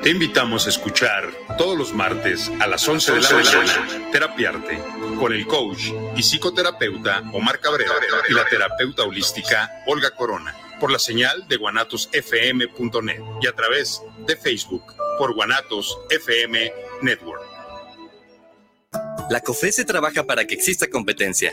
Te invitamos a escuchar todos los martes a las 11 de la mañana Terapiarte con el coach y psicoterapeuta Omar Cabrera y la terapeuta holística Olga Corona por la señal de guanatosfm.net y a través de Facebook por Guanatos FM Network. La COFESE trabaja para que exista competencia,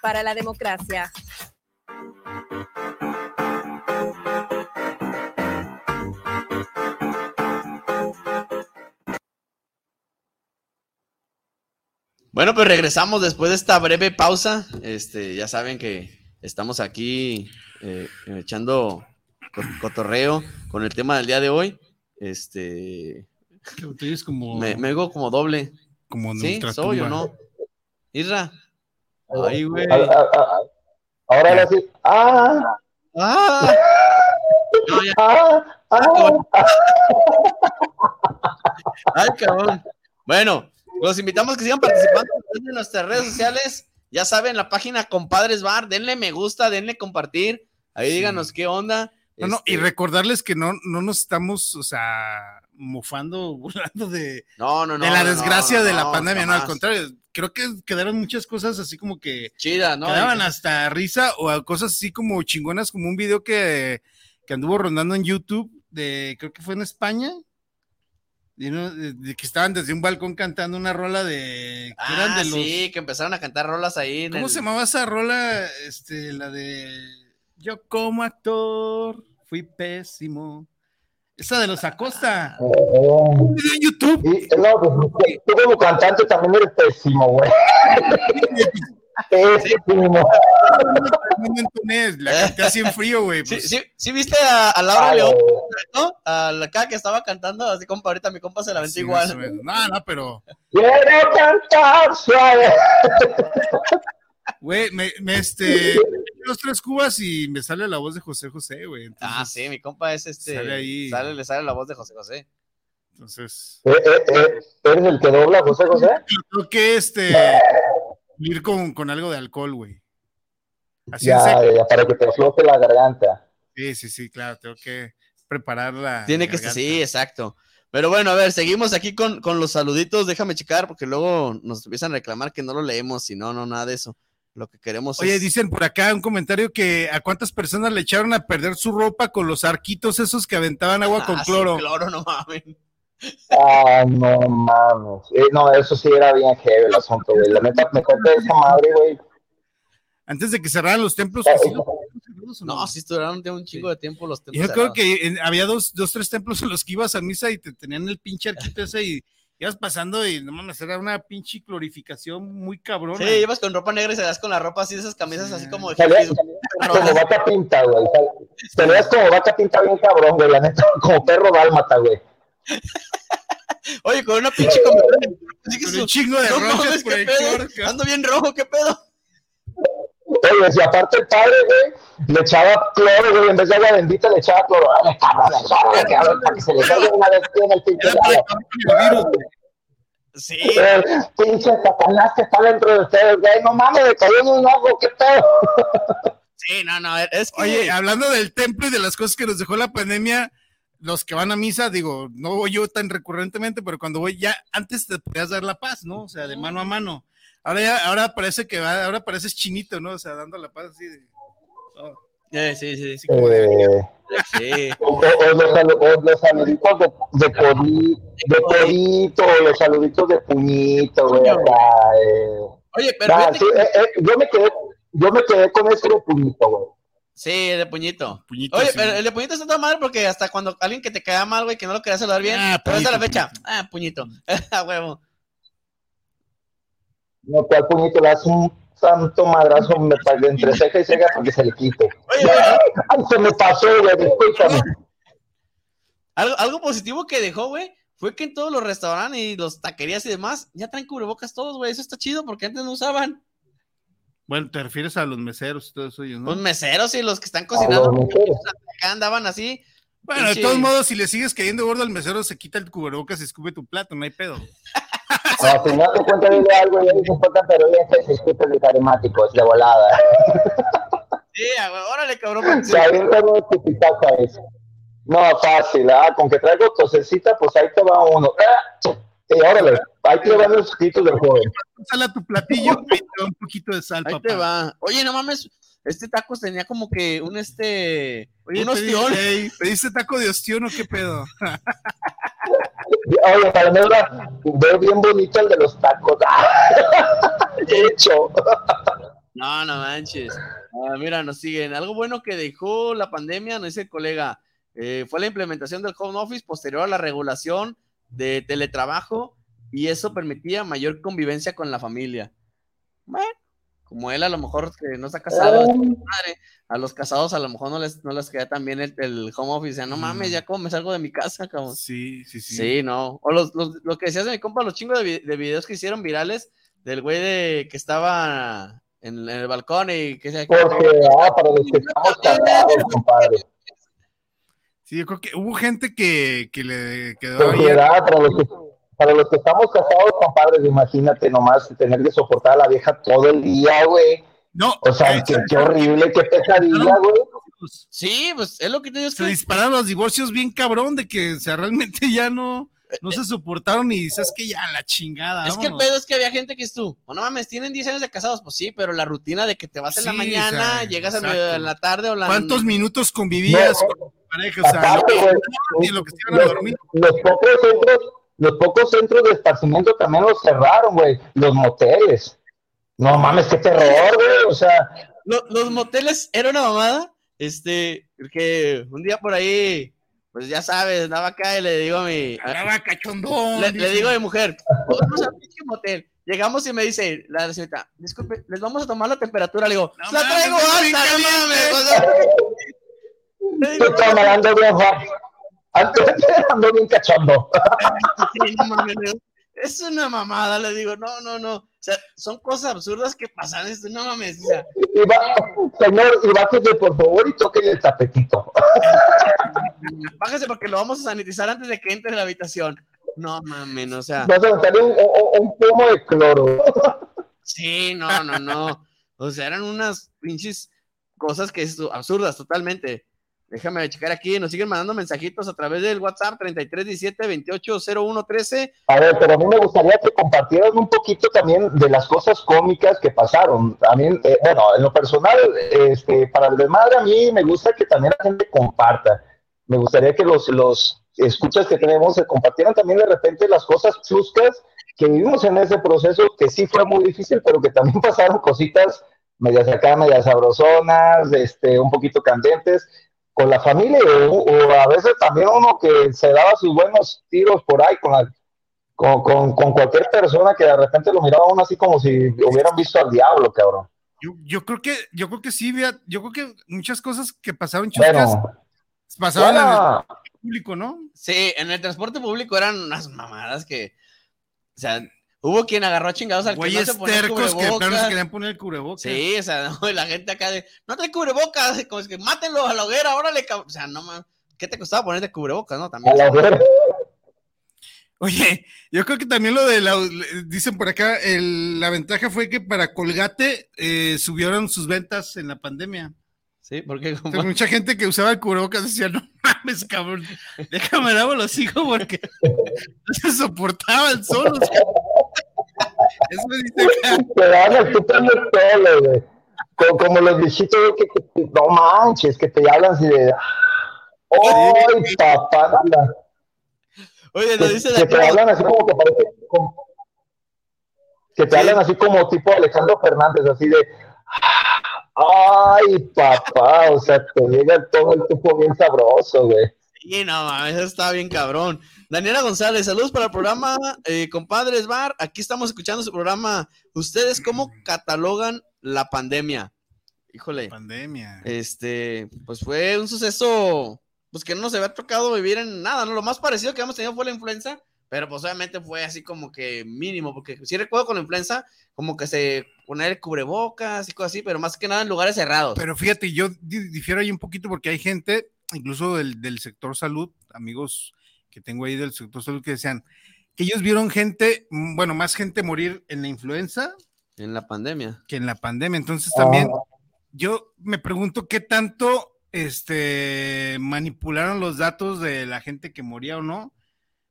para la democracia. Bueno, pues regresamos después de esta breve pausa. Este, ya saben que estamos aquí eh, echando cotorreo con el tema del día de hoy. Este. como... Me, me como doble. Como ¿Sí? ¿Soy o no? Isra. Ay, güey. Ahora sí. Ah. Ah. ah. ah. Ay, cabrón. Bueno, los invitamos a que sigan participando en nuestras redes sociales. Ya saben, la página Compadres Bar, denle me gusta, denle compartir. Ahí díganos qué onda. No, no, y Este, recordarles que no, no nos estamos, o sea, mofando, burlando de, No, no, no, de la no, desgracia no, de la no, pandemia, no, al jamás. contrario, creo que quedaron muchas cosas así como que Chida, ¿no? quedaban hasta risa o cosas así como chingonas, como un video que, que anduvo rondando en YouTube de, creo que fue en España, de, de- de que estaban desde un balcón cantando una rola de, que Ah, eran de los, sí, que empezaron a cantar rolas ahí. en ¿cómo el- se llamaba esa rola? Este, la de yo como actor fui pésimo. Esa de los Acosta. Un video en YouTube. no, pues, tú como cantante también eres pésimo, güey. pésimo. La canté así en frío, güey. Sí, pues. sí, sí viste a, a Laura Ah, León. ¿no? A la acá que estaba cantando, así compa, ahorita mi compa se la aventó Sí, igual. No, no, pero, Quiero cantar suave. Güey, me, me, este, los tres cubas y me sale la voz de José José, güey. Entonces, Ah, sí, mi compa es este. Sale ahí. sale- le sale la voz de José José. Entonces, Eh, eh, eh, ¿Eres el que dobla, José José? creo que este, ir con, con algo de alcohol, güey. Así Ya, ya, para que te flote la garganta. Sí, sí, sí, claro, tengo que preparar la. Tiene que garganta. sí, exacto. Pero bueno, a ver, seguimos aquí con, con los saluditos. Déjame checar porque luego nos empiezan a reclamar que no lo leemos y no, no, nada de eso. Lo que queremos Oye, es. dicen por acá un comentario que a cuántas personas le echaron a perder su ropa con los arquitos esos que aventaban agua con Ah, sí, cloro. cloro, no mames. Ah, no mames. Eh, no, eso sí era bien heavy el asunto, güey. La neta, me conté esa madre, güey. Antes de que cerraran los templos, sí los tenían cerrados, ¿o No, sí estuvieron de un chingo de tiempo los templos. Yo creo cerrados. que en- había dos, dos, tres templos en los que ibas a misa y te tenían el pinche arquito ese y ibas pasando y no mames, era una pinche glorificación muy cabrona. Sí, ibas con ropa negra y salías con la ropa así, de esas camisas así como de Salías como vaca pinta, güey. Te veías como vaca pinta bien cabrón, güey. La neta, como perro dálmata, güey. Oye, con una pinche que Con un chingo de no por el pedo. Ando bien rojo, qué pedo. Oye, y aparte el padre, güey, le echaba cloro, güey. En vez de agua bendita, le echaba cloro. Dale, cabrón, dale, cabrón, para que se le salga una vez en el pinche. Sí. Pinche satanás que está dentro de ustedes, güey. No mames, me cayó en un ojo, qué pedo. Sí, no, no, es que. Oye, hablando del templo y de las cosas que nos dejó la pandemia, los que van a misa, digo, no voy yo tan recurrentemente, pero cuando voy ya, antes te podías dar la paz, ¿no? O sea, de mano a mano. Ahora ya, ahora parece que va, ahora pareces chinito, ¿no? O sea, dando la paz así de. oh. Eh, sí, sí, sí. Eh, Sí. o, o los, salu- o los saluditos de, de, codi- de codito, o los saluditos de puñito, güey. Eh. Oye, pero sí, que- eh, eh, yo, me quedé, yo me quedé con ese de puñito, güey. Sí, el de puñito. Puñito, Oye, sí. pero el de puñito está toda madre porque hasta cuando alguien que te caía mal, güey, que no lo quería saludar bien, Ah, pero hasta la fecha, ah, puñito, a huevo. No, cual puñito, le das un santo madrazo me pa- entre ceja y ceja para que se le quite. Ay, se me pasó, güey, discúlpame. Algo, algo positivo que dejó, güey, fue que en todos los restaurantes y los taquerías y demás, ya traen cubrebocas todos, güey, eso está chido porque antes no usaban. Bueno, te refieres a los meseros y todo eso, ellos, ¿no? Los meseros y los que están cocinando, los meseros. acá andaban así. Bueno, de todos modos, si le sigues cayendo gordo al mesero, se quita el cubrebocas y escupe tu plato, no hay pedo. No, si no te cuenta de algo, ya dice cuenta, pero ya se discute de carismáticos, de volada. Sí, órale, cabrón. Se avienta unos eso. No, fácil, ah, con que traigo tosecita, pues ahí te va uno. ¡Ah! Y órale, ahí te van los chiquitos del joven. Sala tu platillo, ahí te va un poquito de sal, Ahí papá. te va. Oye, no mames, este taco tenía como que un este. Oye, un ostión. pediste, ey, ¿pediste taco de ostión o qué pedo? Oye, para mí era- veo bien bonito el de los tacos. De hecho. No, no manches. Ah, mira, nos siguen. Algo bueno que dejó la pandemia, nos dice el colega, eh, fue la implementación del home office posterior a la regulación de teletrabajo y eso permitía mayor convivencia con la familia. Bueno, como él a lo mejor que no está casado, Ah. madre, a los casados a lo mejor no les, no les queda tan bien el, el home office. Ya, no mames, ya como me salgo de mi casa, cabrón. Sí, sí, sí. Sí, no. O los, los- lo que decías de mi compa, los chingos de, vi- de videos que hicieron virales del güey de que estaba en, en el balcón y que se Porque, ah, para los que estamos casados, compadre. Sí, yo creo que hubo gente que, que le quedó ahí. Sociedad, para los que, para los que estamos casados, compadres, imagínate nomás tener que soportar a la vieja todo el día, güey. No. O sea, qué, qué horrible, qué pesadilla, güey. Sí, pues es lo que te digo. Se que- dispararon los divorcios bien cabrón de que, o sea, realmente ya no, no se soportaron y sabes que ya la chingada. Es que el pedo es que había gente que es tú. O no mames, tienen 10 años de casados, pues sí, pero la rutina de que te vas en la mañana, o sea, llegas a exacto. medio- en la tarde o la ¿Cuántos minutos convivías No, con tu pareja? O sea, Aparte, y lo que se iban a los, dormir. los pocos centros, los pocos centros de esparcimiento también los cerraron, güey. Los moteles. No mames, qué terror, güey. O sea, Lo- los moteles era una mamada. Este, que un día por ahí, pues ya sabes, andaba acá y le digo a mi. Andaba cachondón. le, digo a mi mujer, vamos a pinche motel. Llegamos y me dice la señorita, disculpe, les vamos a tomar la temperatura. Le digo, la mames, traigo alta, no caliente". mames. Estoy bien. Antes ando bien cachondo. Sí, no mames, Es una mamada, le digo, no, no, no. O sea, son cosas absurdas que pasan, esto, no mames. O sea, Y va, señor, y bájese por favor y toque el tapetito. bájese porque lo vamos a sanitizar antes de que entre en la habitación. No mames, o sea. Vas a un, un, un pomo de cloro. Sí, no, no, no. O sea, eran unas pinches cosas que es absurdas totalmente. Déjame checar aquí, nos siguen mandando mensajitos a través del WhatsApp 3317 280113. A ver, pero a mí me gustaría que compartieran un poquito también de las cosas cómicas que pasaron. También, eh, bueno, en lo personal, este, para el desmadre a mí me gusta que también la gente comparta. Me gustaría que los, los escuchas que tenemos se compartieran también de repente las cosas chuscas que vivimos en ese proceso, que sí fue muy difícil, pero que también pasaron cositas medias acá, medias sabrosonas, este, un poquito candentes con la familia o, o a veces también uno que se daba sus buenos tiros por ahí con, la- con, con, con cualquier persona que de repente lo miraba a uno así como si hubieran visto al diablo, cabrón. Yo, yo creo que, yo creo que sí, vea, yo creo que muchas cosas que pasaron chuscas Bueno, pasaban bueno. en el público, ¿no? Sí, en el transporte público eran unas mamadas que. O sea, hubo quien agarró a chingados al que no Güeyes se ponía tercos que querían poner el cubrebocas. Sí, o sea, no, la gente acá de, no trae cubrebocas, como es que mátenlo a la hoguera, órale, cabrón. O sea, no mames, ¿qué te costaba ponerte cubrebocas, no? También. A la. Oye, yo creo que también lo de la, dicen por acá, el- la ventaja fue que para Colgate eh, subieron sus ventas en la pandemia. Sí, porque O sea, mucha gente que usaba el cubrebocas decía, no mames, cabrón, déjame dar los hijos porque no se soportaba el sol. o sea. Eso me dice güey. Como, como los viejitos güey, que, que- que- no manches, que te hablan así de. ¡Ay, papá! anda". Oye, Que, nos que te hablan así como que parece. como- que te hablan así como tipo Alejandro Fernández, así de. ¡Ay, papá! O sea, te llega todo el tipo bien sabroso, güey. Sí, no mames, eso estaba bien cabrón. Daniela González, saludos para el programa, eh, compadres Bar. Aquí estamos escuchando su programa. ¿Ustedes cómo catalogan la pandemia? Híjole. Pandemia. Este, pues fue un suceso, pues que no nos había tocado vivir en nada, ¿no? Lo más parecido que hemos tenido fue la influenza, pero pues obviamente fue así como que mínimo, porque sí recuerdo con la influenza, como que se poner cubrebocas y cosas así, pero más que nada en lugares cerrados. Pero fíjate, yo di- difiero ahí un poquito porque hay gente, incluso del, del sector salud, amigos que tengo ahí del sector salud, que decían que ellos vieron gente, mm, bueno, más gente morir en la influenza. En la pandemia. Que en la pandemia. Entonces también, yo me pregunto qué tanto este, manipularon los datos de la gente que moría o no.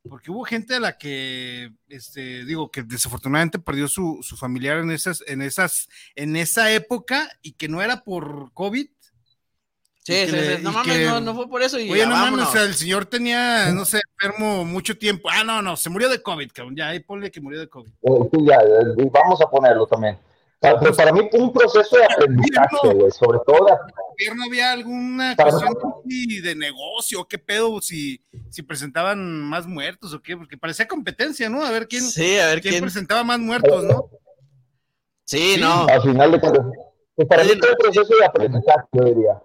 Porque hubo gente a la que, este, digo, que desafortunadamente perdió su, su familiar en esas, en esas, en esa época y que no era por COVID. Sí, Y que sí, le- sí. No mames, que- no, no fue por eso. Y Oye, ya no mames, o sea, el señor tenía, no sé, enfermo mucho tiempo. Ah, no, no, se murió de COVID, cabrón. Ya, ahí ponle que murió de COVID. Eh, sí, ya, eh, vamos a ponerlo también. Para, pero para mí fue un proceso de aprendizaje, güey, sobre todo de había alguna Para- cuestión de negocio? ¿Qué pedo? Si, si presentaban más muertos o qué, porque parecía competencia, ¿no? A ver quién, Sí, a ver quién. presentaba más muertos, ¿no? Sí, no. Al final de cuentas, pues para mí fue un proceso de aprendizaje, yo diría.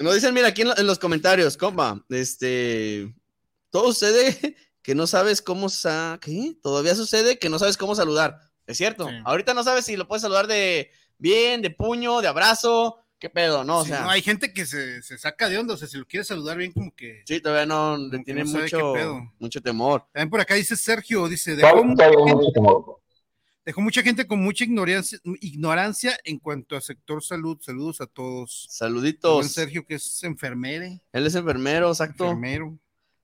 Nos dicen, mira, aquí en, lo- en los comentarios, compa, este, todo sucede que no sabes cómo, sa ¿qué? Todavía sucede que no sabes cómo saludar, es cierto. Ahorita no sabes si lo puedes saludar de bien, de puño, de abrazo, qué pedo, ¿no? O Sí, sea, no, hay gente que se, se saca de onda, o sea, si lo quiere saludar bien, como que. sí, todavía no le tiene no mucho, mucho temor. También por acá dice Sergio, dice, dejó, mucha gente, dejó mucha gente con mucha ignorancia, ignorancia en cuanto a sector salud. Saludos a todos. Saluditos. Buen Sergio, que es enfermere. Él es enfermero, exacto. Enfermero.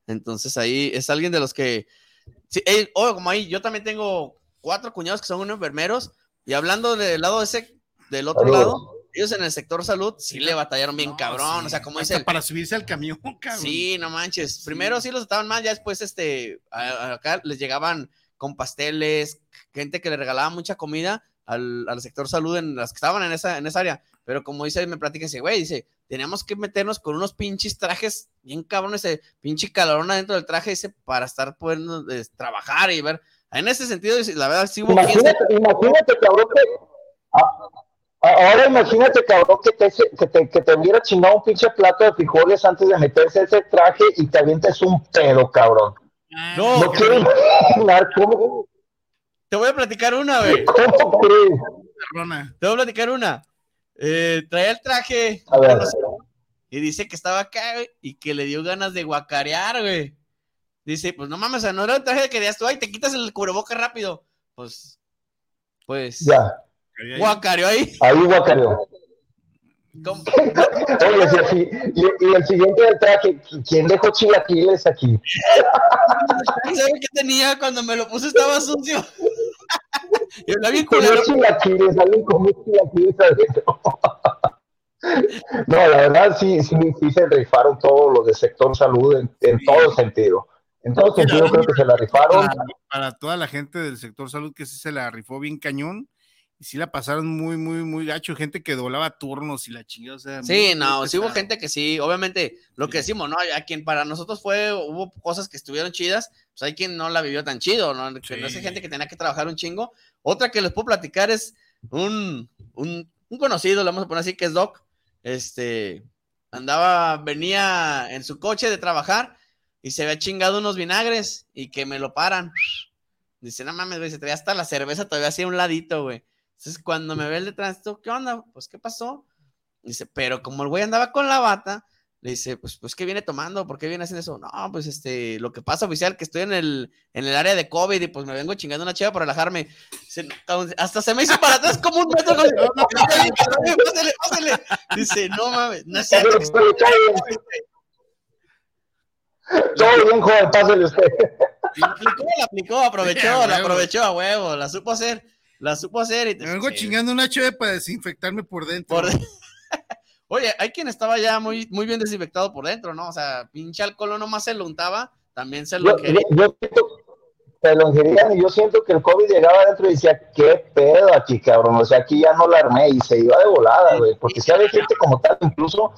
Entonces ahí es alguien de los que. Sí, eh, oh, como ahí, yo también tengo cuatro cuñados que son unos enfermeros. Y hablando del lado ese, del otro Saludos. lado, ellos en el sector salud sí le batallaron bien cabrón. O sea, como Hasta dice. para subirse al camión, cabrón. Sí, no manches. Primero sí los estaban mal, ya después este, acá les llegaban con pasteles, gente que le regalaba mucha comida al, al sector salud en las que estaban en esa, en esa área. Pero como dice, me platica ese güey, dice, teníamos que meternos con unos pinches trajes bien cabrones, ese pinche calorón adentro del traje, dice, para estar pudiendo eh, trabajar y ver. En ese sentido, la verdad, sí hubo quien se- Imagínate, imagínate, cabrón, que. Ahora imagínate, cabrón, que te, que, te, que te hubiera chingado un pinche plato de frijoles antes de meterse ese traje y te avientes un pedo, cabrón. No, No quiero imaginar cómo. Te voy a platicar una, güey. ¿Cómo crees? Te voy a platicar una. Eh, traía el traje A ver. y dice que estaba acá, güey, y que le dio ganas de guacarear, güey. Dice, pues no mames, no era el traje que querías tú, ay, te quitas el cubreboca rápido. Pues, pues, Ya. guacareó ahí. Ahí guacareó. ¿Cómo? Oye, sí, sí. Y, y el siguiente del traje, ¿quién dejó chilaquiles aquí? ¿Y ¿Sabes qué tenía cuando me lo puse? Estaba sucio. y hablaba bien Comió culero. chilaquiles, alguien comió chilaquiles adentro. No, la verdad sí, sí, sí se rifaron todos los de sector salud en, en todo sentido. En todo sentido creo que se la rifaron. Para, para toda la gente del sector salud que sí se la rifó bien cañón y sí la pasaron muy, muy, muy gacho. Gente que doblaba turnos y la chingada. O sea, Sí, muy- no, muy sí hubo gente que sí, obviamente, lo que decimos, ¿no? A quien para nosotros fue, hubo cosas que estuvieron chidas, pues hay quien no la vivió tan chido, ¿no? Que no es gente que tenía que trabajar un chingo. Otra que les puedo platicar es un, un, un conocido, le vamos a poner así, que es Doc, este, andaba, venía en su coche de trabajar y se había chingado unos vinagres y que me lo paran. Dice, no mames, güey, se traía hasta la cerveza todavía así a un ladito, güey. Entonces, cuando me ve el de tránsito, ¿qué onda? Pues, ¿qué pasó? Dice, pero como el güey andaba con la bata, le dice, pues, pues, ¿qué viene tomando? ¿Por qué viene haciendo eso? No, pues, este, lo que pasa, oficial, que estoy en el, en el área de COVID y pues me vengo chingando una chiva para relajarme. Dice, hasta se me hizo para atrás como un metro. como, "No, no, pásale, pásale, pásale". Dice, no mames, no es cierto. Todo bien, joven, pásale usted. La aplicó, la aplicó, aprovechó, la huevo. aprovechó a huevo, la supo hacer, la supo hacer. Y Me vengo chingando una cheve para desinfectarme por dentro. Por Oye, hay quien estaba ya muy, muy bien desinfectado por dentro, ¿no? O sea, pinche alcohol nomás se lo untaba, también se lo Yo, quería. yo, yo siento, se lo ingerían y yo siento que el COVID llegaba adentro y decía, ¿qué pedo aquí, cabrón? O sea, aquí ya no la armé y se iba de volada, güey. Porque si había gente como tal, incluso,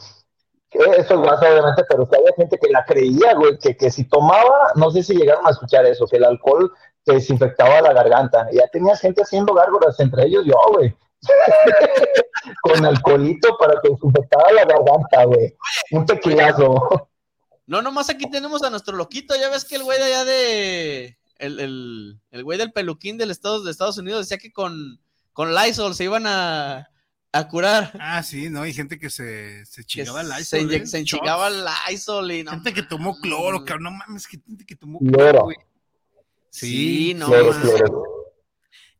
eso es más obviamente, pero si había gente que la creía, güey, que, que si tomaba, no sé si llegaron a escuchar eso, que el alcohol te desinfectaba la garganta. Ya tenías gente haciendo gárgolas, entre ellos yo, güey. Con alcoholito para que desinfectara la garganta, güey. Un tequilazo. No, nomás aquí tenemos a nuestro loquito, ya ves que el güey de allá de... El, el, el güey del peluquín del Estado, de Estados Unidos decía que con, con Lysol se iban a, a curar. Ah, sí, no, hay gente que se, se chingaba el se, Lysol, ¿eh? se Shots. enchigaba Lysol y no Gente que tomó cloro, cabrón, no mames, que gente que tomó Cloro. güey. Sí, no.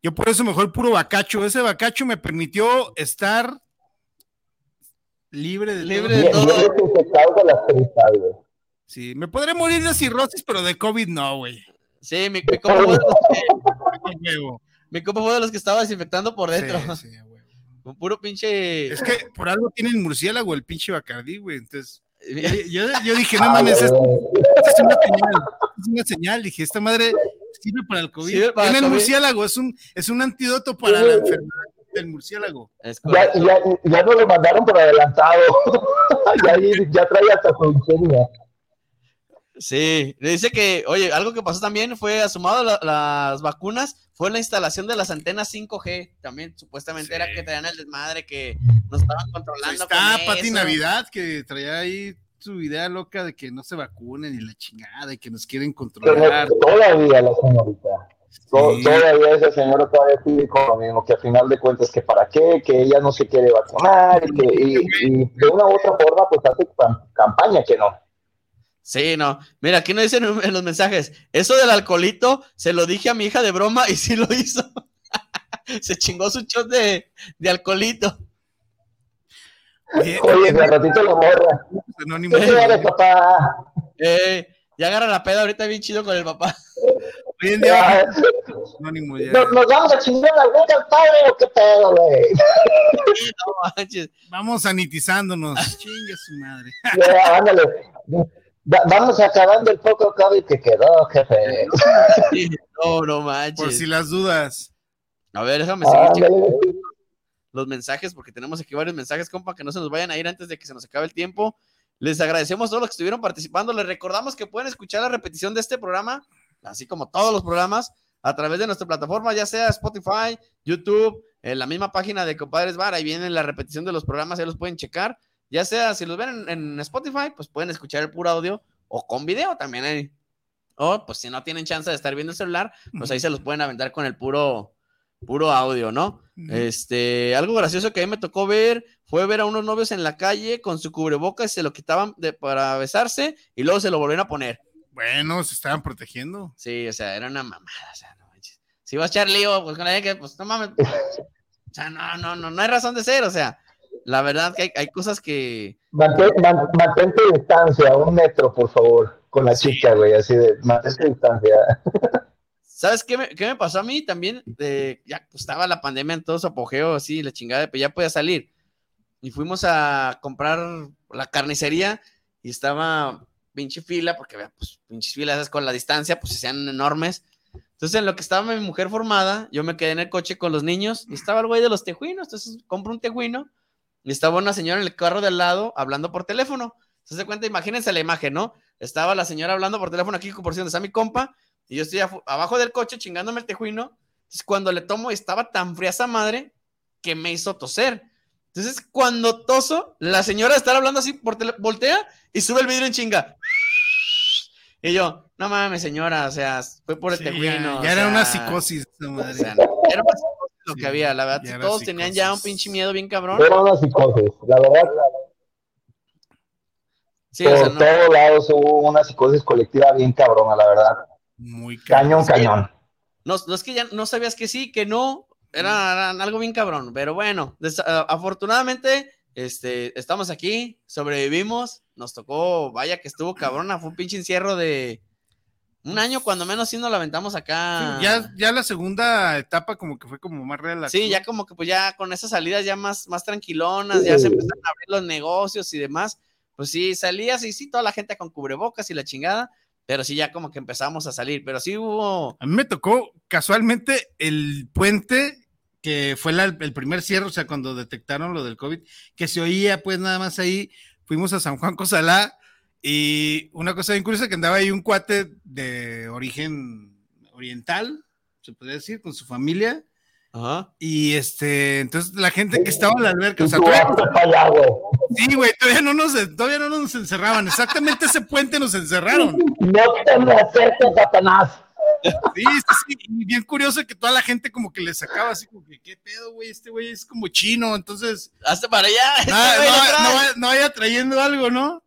Yo por eso mejor puro bacacho. Ese bacacho me permitió estar libre de libre de todo. Sí, me podré morir de cirrosis, pero de COVID no, güey. Sí, mi, mi compa fue de los que, mi compa fue de los que estaba desinfectando por dentro. Sí, sí, güey. Con puro pinche. Es que por algo tiene el murciélago, el pinche Bacardí, güey. Entonces, yo, yo dije, no mames, es, es una señal. Es una señal. Dije, esta madre sirve para el COVID. Para Tiene el, murciélago, es un, es un antídoto para la enfermedad del murciélago. Ya, ya, ya, no lo mandaron por adelantado. ya, ya trae hasta su ingenio. Sí, le dice que, oye, algo que pasó también fue, asumado la, las vacunas, fue la instalación de las antenas 5G. También supuestamente era que traían el desmadre, que nos estaban controlando. Está Pati Navidad, que traía ahí su idea loca de que no se vacunen y la chingada y que nos quieren controlar. todavía la señorita. Todavía esa señora todavía sigue con lo mismo, que al final de cuentas que para qué, que ella no se quiere vacunar y, que, y de una u otra forma pues hace campaña que no. Sí, no. Mira, aquí no dicen en los mensajes. Eso del alcoholito se lo dije a mi hija de broma y sí lo hizo. se chingó su shot de, de alcoholito. Oye, Oye de ratito la morra. Anónimo. ¿Qué papá? Eh, ya agarra la peda ahorita bien chido con el papá. Hoy en día. Anónimo ya. ¿Nos, vamos a chingar algún padre o qué pedo, güey? no manches. Vamos sanitizándonos. Chingue su madre. Ya, ándale vamos acabando el poco COVID que quedó, jefe. No, no manches. Por si las dudas. A ver, déjame seguir los mensajes, porque tenemos aquí varios mensajes, compa, que no se nos vayan a ir antes de que se nos acabe el tiempo. Les agradecemos a todos los que estuvieron participando. Les recordamos que pueden escuchar la repetición de este programa, así como todos los programas, a través de nuestra plataforma, ya sea Spotify, YouTube, en la misma página de Compadres Bar. Ahí viene la repetición de los programas, ya los pueden checar. Ya sea, si los ven en, Spotify, pues pueden escuchar el puro audio o con video también ahí. O pues si no tienen chance de estar viendo el celular, pues ahí se los pueden aventar con el puro, puro audio, ¿no? Este, algo gracioso que a mí me tocó ver fue ver a unos novios en la calle con su cubreboca y se lo quitaban de, para besarse y luego se lo volvieron a poner. Bueno, se estaban protegiendo. Sí, o sea, era una mamada, o sea, no Si vas a echar lío, pues con la que, pues no mames. O sea, no, no, no, no hay razón de ser, o sea, la verdad que hay, cosas que... mantente distancia, un metro, por favor, con la chica, güey, así de, mantente distancia. ¿Sabes qué me, qué me, pasó a mí también? De, ya pues, estaba la pandemia en todo su apogeo, así, la chingada, pero ya podía salir. Y fuimos a comprar la carnicería y estaba pinche fila, porque pues pinches filas con la distancia, pues se hacían enormes. Entonces, en lo que estaba mi mujer formada, yo me quedé en el coche con los niños y estaba el güey de los tejuinos. Entonces, compro un tejuino y estaba una señora en el carro de al lado hablando por teléfono. ¿Se hace cuenta? Imagínense la imagen, ¿no? Estaba la señora hablando por teléfono aquí, por si donde está mi compa, y yo estoy abajo del coche chingándome el tejuino. Entonces, cuando le tomo, estaba tan fría esa madre que me hizo toser. Entonces, cuando toso, la señora está hablando así, por voltea y sube el vidrio en chinga. Y yo, no mames, señora, o sea, fue por el tejuino. Ya, era una psicosis, madre. era una psicosis lo que había, la verdad. todos tenían ya un pinche miedo bien cabrón. Era una psicosis, la verdad. Sí, Por todos lados hubo una psicosis colectiva bien cabrona, la verdad. Muy cañón, cañón. No, no, es que ya no sabías que sí, que no, era, algo bien cabrón, pero bueno, afortunadamente este, estamos aquí, sobrevivimos, nos tocó, vaya que estuvo cabrona, fue un pinche encierro de, un año cuando menos sí nos la aventamos acá. ya, ya la segunda etapa como que fue como más real. Sí, ya como que pues ya con esas salidas ya más, más tranquilonas, ya se empezaron a abrir los negocios y demás. Pues sí, salías y sí, toda la gente con cubrebocas y la chingada, pero sí ya como que empezamos a salir, pero sí hubo... A mí me tocó casualmente el puente que fue el primer cierre, o sea, cuando detectaron lo del COVID, que se oía pues nada más ahí, fuimos a San Juan Cosalá y una cosa bien curiosa que andaba ahí un cuate de origen oriental, se podría decir, con su familia. Ajá. Y este, entonces la gente que estaba en la alberca, o sea, sí, güey, todavía no nos, todavía no nos encerraban, exactamente ese puente nos encerraron. No te me acerques, Satanás. Sí, sí, sí, y bien curioso que toda la gente como que le sacaba así como que, ¿qué pedo, güey? Este güey es como chino, entonces... Hazte para allá. Este no, no, vaya trayendo algo, ¿no?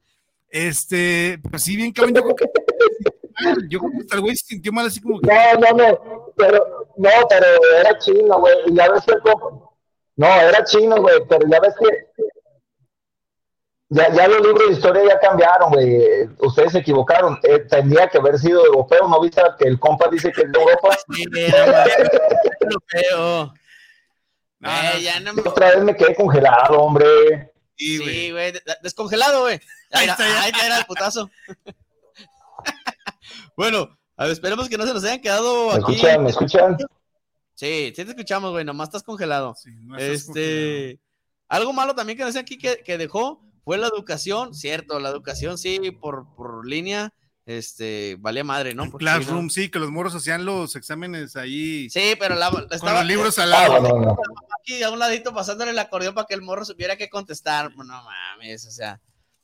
Este, pues sí, bien cabrón, yo creo que. Yo creo que el güey se sintió mal así como que. No, no, no. Pero, no, pero era chino, güey. Y ya ves que. No, era chino, güey. Pero ya ves que. Ya, ya los libros de historia ya cambiaron, güey. Ustedes se equivocaron. Eh, tendría que haber sido europeo. ¿No viste que el compa dice que es de Europa? Sí, era europeo. Eh, ya no me... Otra vez me quedé congelado, hombre. Sí, güey, descongelado, güey. Ahí, ahí era el putazo. bueno, a ver, esperemos que no se nos hayan quedado ¿Me aquí. escuchan? ¿Me escuchan? Sí, sí te escuchamos, güey, nomás estás congelado. este, algo malo también que no sé aquí que, que, dejó fue la educación, cierto, la educación sí, por, por línea, este, valía madre, ¿no? Porque Classroom, sí, que los morros hacían los exámenes ahí. Sí, pero la, estaba, los libros al lado. Aquí a un ladito pasándole el acordeón para que el morro supiera qué contestar. No mames, o sea.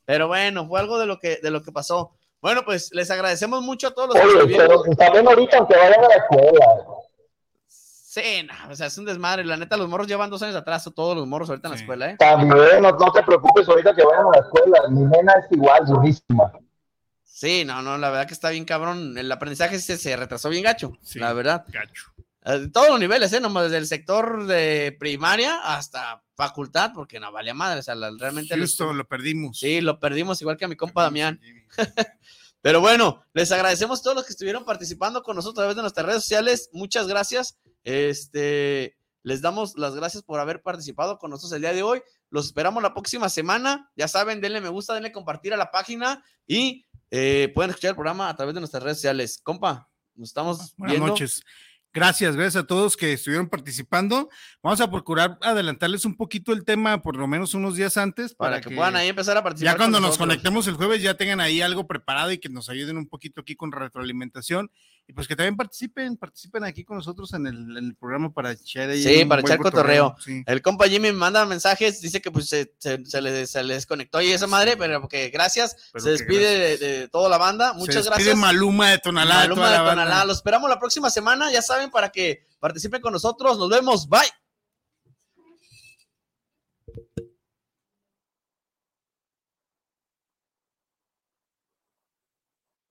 Pero bueno, fue algo de lo que, de lo que pasó. Bueno, pues les agradecemos mucho a todos los Oye, que pero también ahorita aunque vayan a la escuela. Sí, no, o sea, es un desmadre. La neta, los morros llevan dos años atrás, todos los morros ahorita en la escuela, ¿eh? También, no, no, te preocupes ahorita que vayan a la escuela. Mi nena es igual, durísima. Sí, no, no, la verdad que está bien cabrón. El aprendizaje se, se retrasó bien gacho, la verdad. Gacho. Eh, todos los niveles, ¿eh? Nomás desde el sector de primaria hasta facultad, porque no valía madre. O sea, realmente. Justo, lo perdimos. Sí, lo perdimos, igual que a mi compa Damián. Pero bueno, les agradecemos a todos los que estuvieron participando con nosotros a través de nuestras redes sociales. Muchas gracias. Este, les damos las gracias por haber participado con nosotros el día de hoy. Los esperamos la próxima semana. Ya saben, denle me gusta, denle compartir a la página y eh, pueden escuchar el programa a través de nuestras redes sociales. Compa, nos estamos Buenas noches. Gracias, gracias a todos que estuvieron participando. Vamos a procurar adelantarles un poquito el tema, por lo menos unos días antes, para, que, puedan ahí empezar a participar. Ya cuando nos conectemos el jueves, ya tengan ahí algo preparado y que nos ayuden un poquito aquí con retroalimentación. Y pues que también participen, participen aquí con nosotros en el, programa para echar ahí. Sí, para echar cotorreo. El compa Jimmy me manda mensajes, dice que pues se, se, les, se les desconectó y esa madre, pero que gracias. se despide De, toda la banda. Muchas se despide gracias. Maluma de Tonalá. Maluma de, Tonalá. Lo esperamos la próxima semana, ya saben, para que participen con nosotros. Nos vemos. Bye.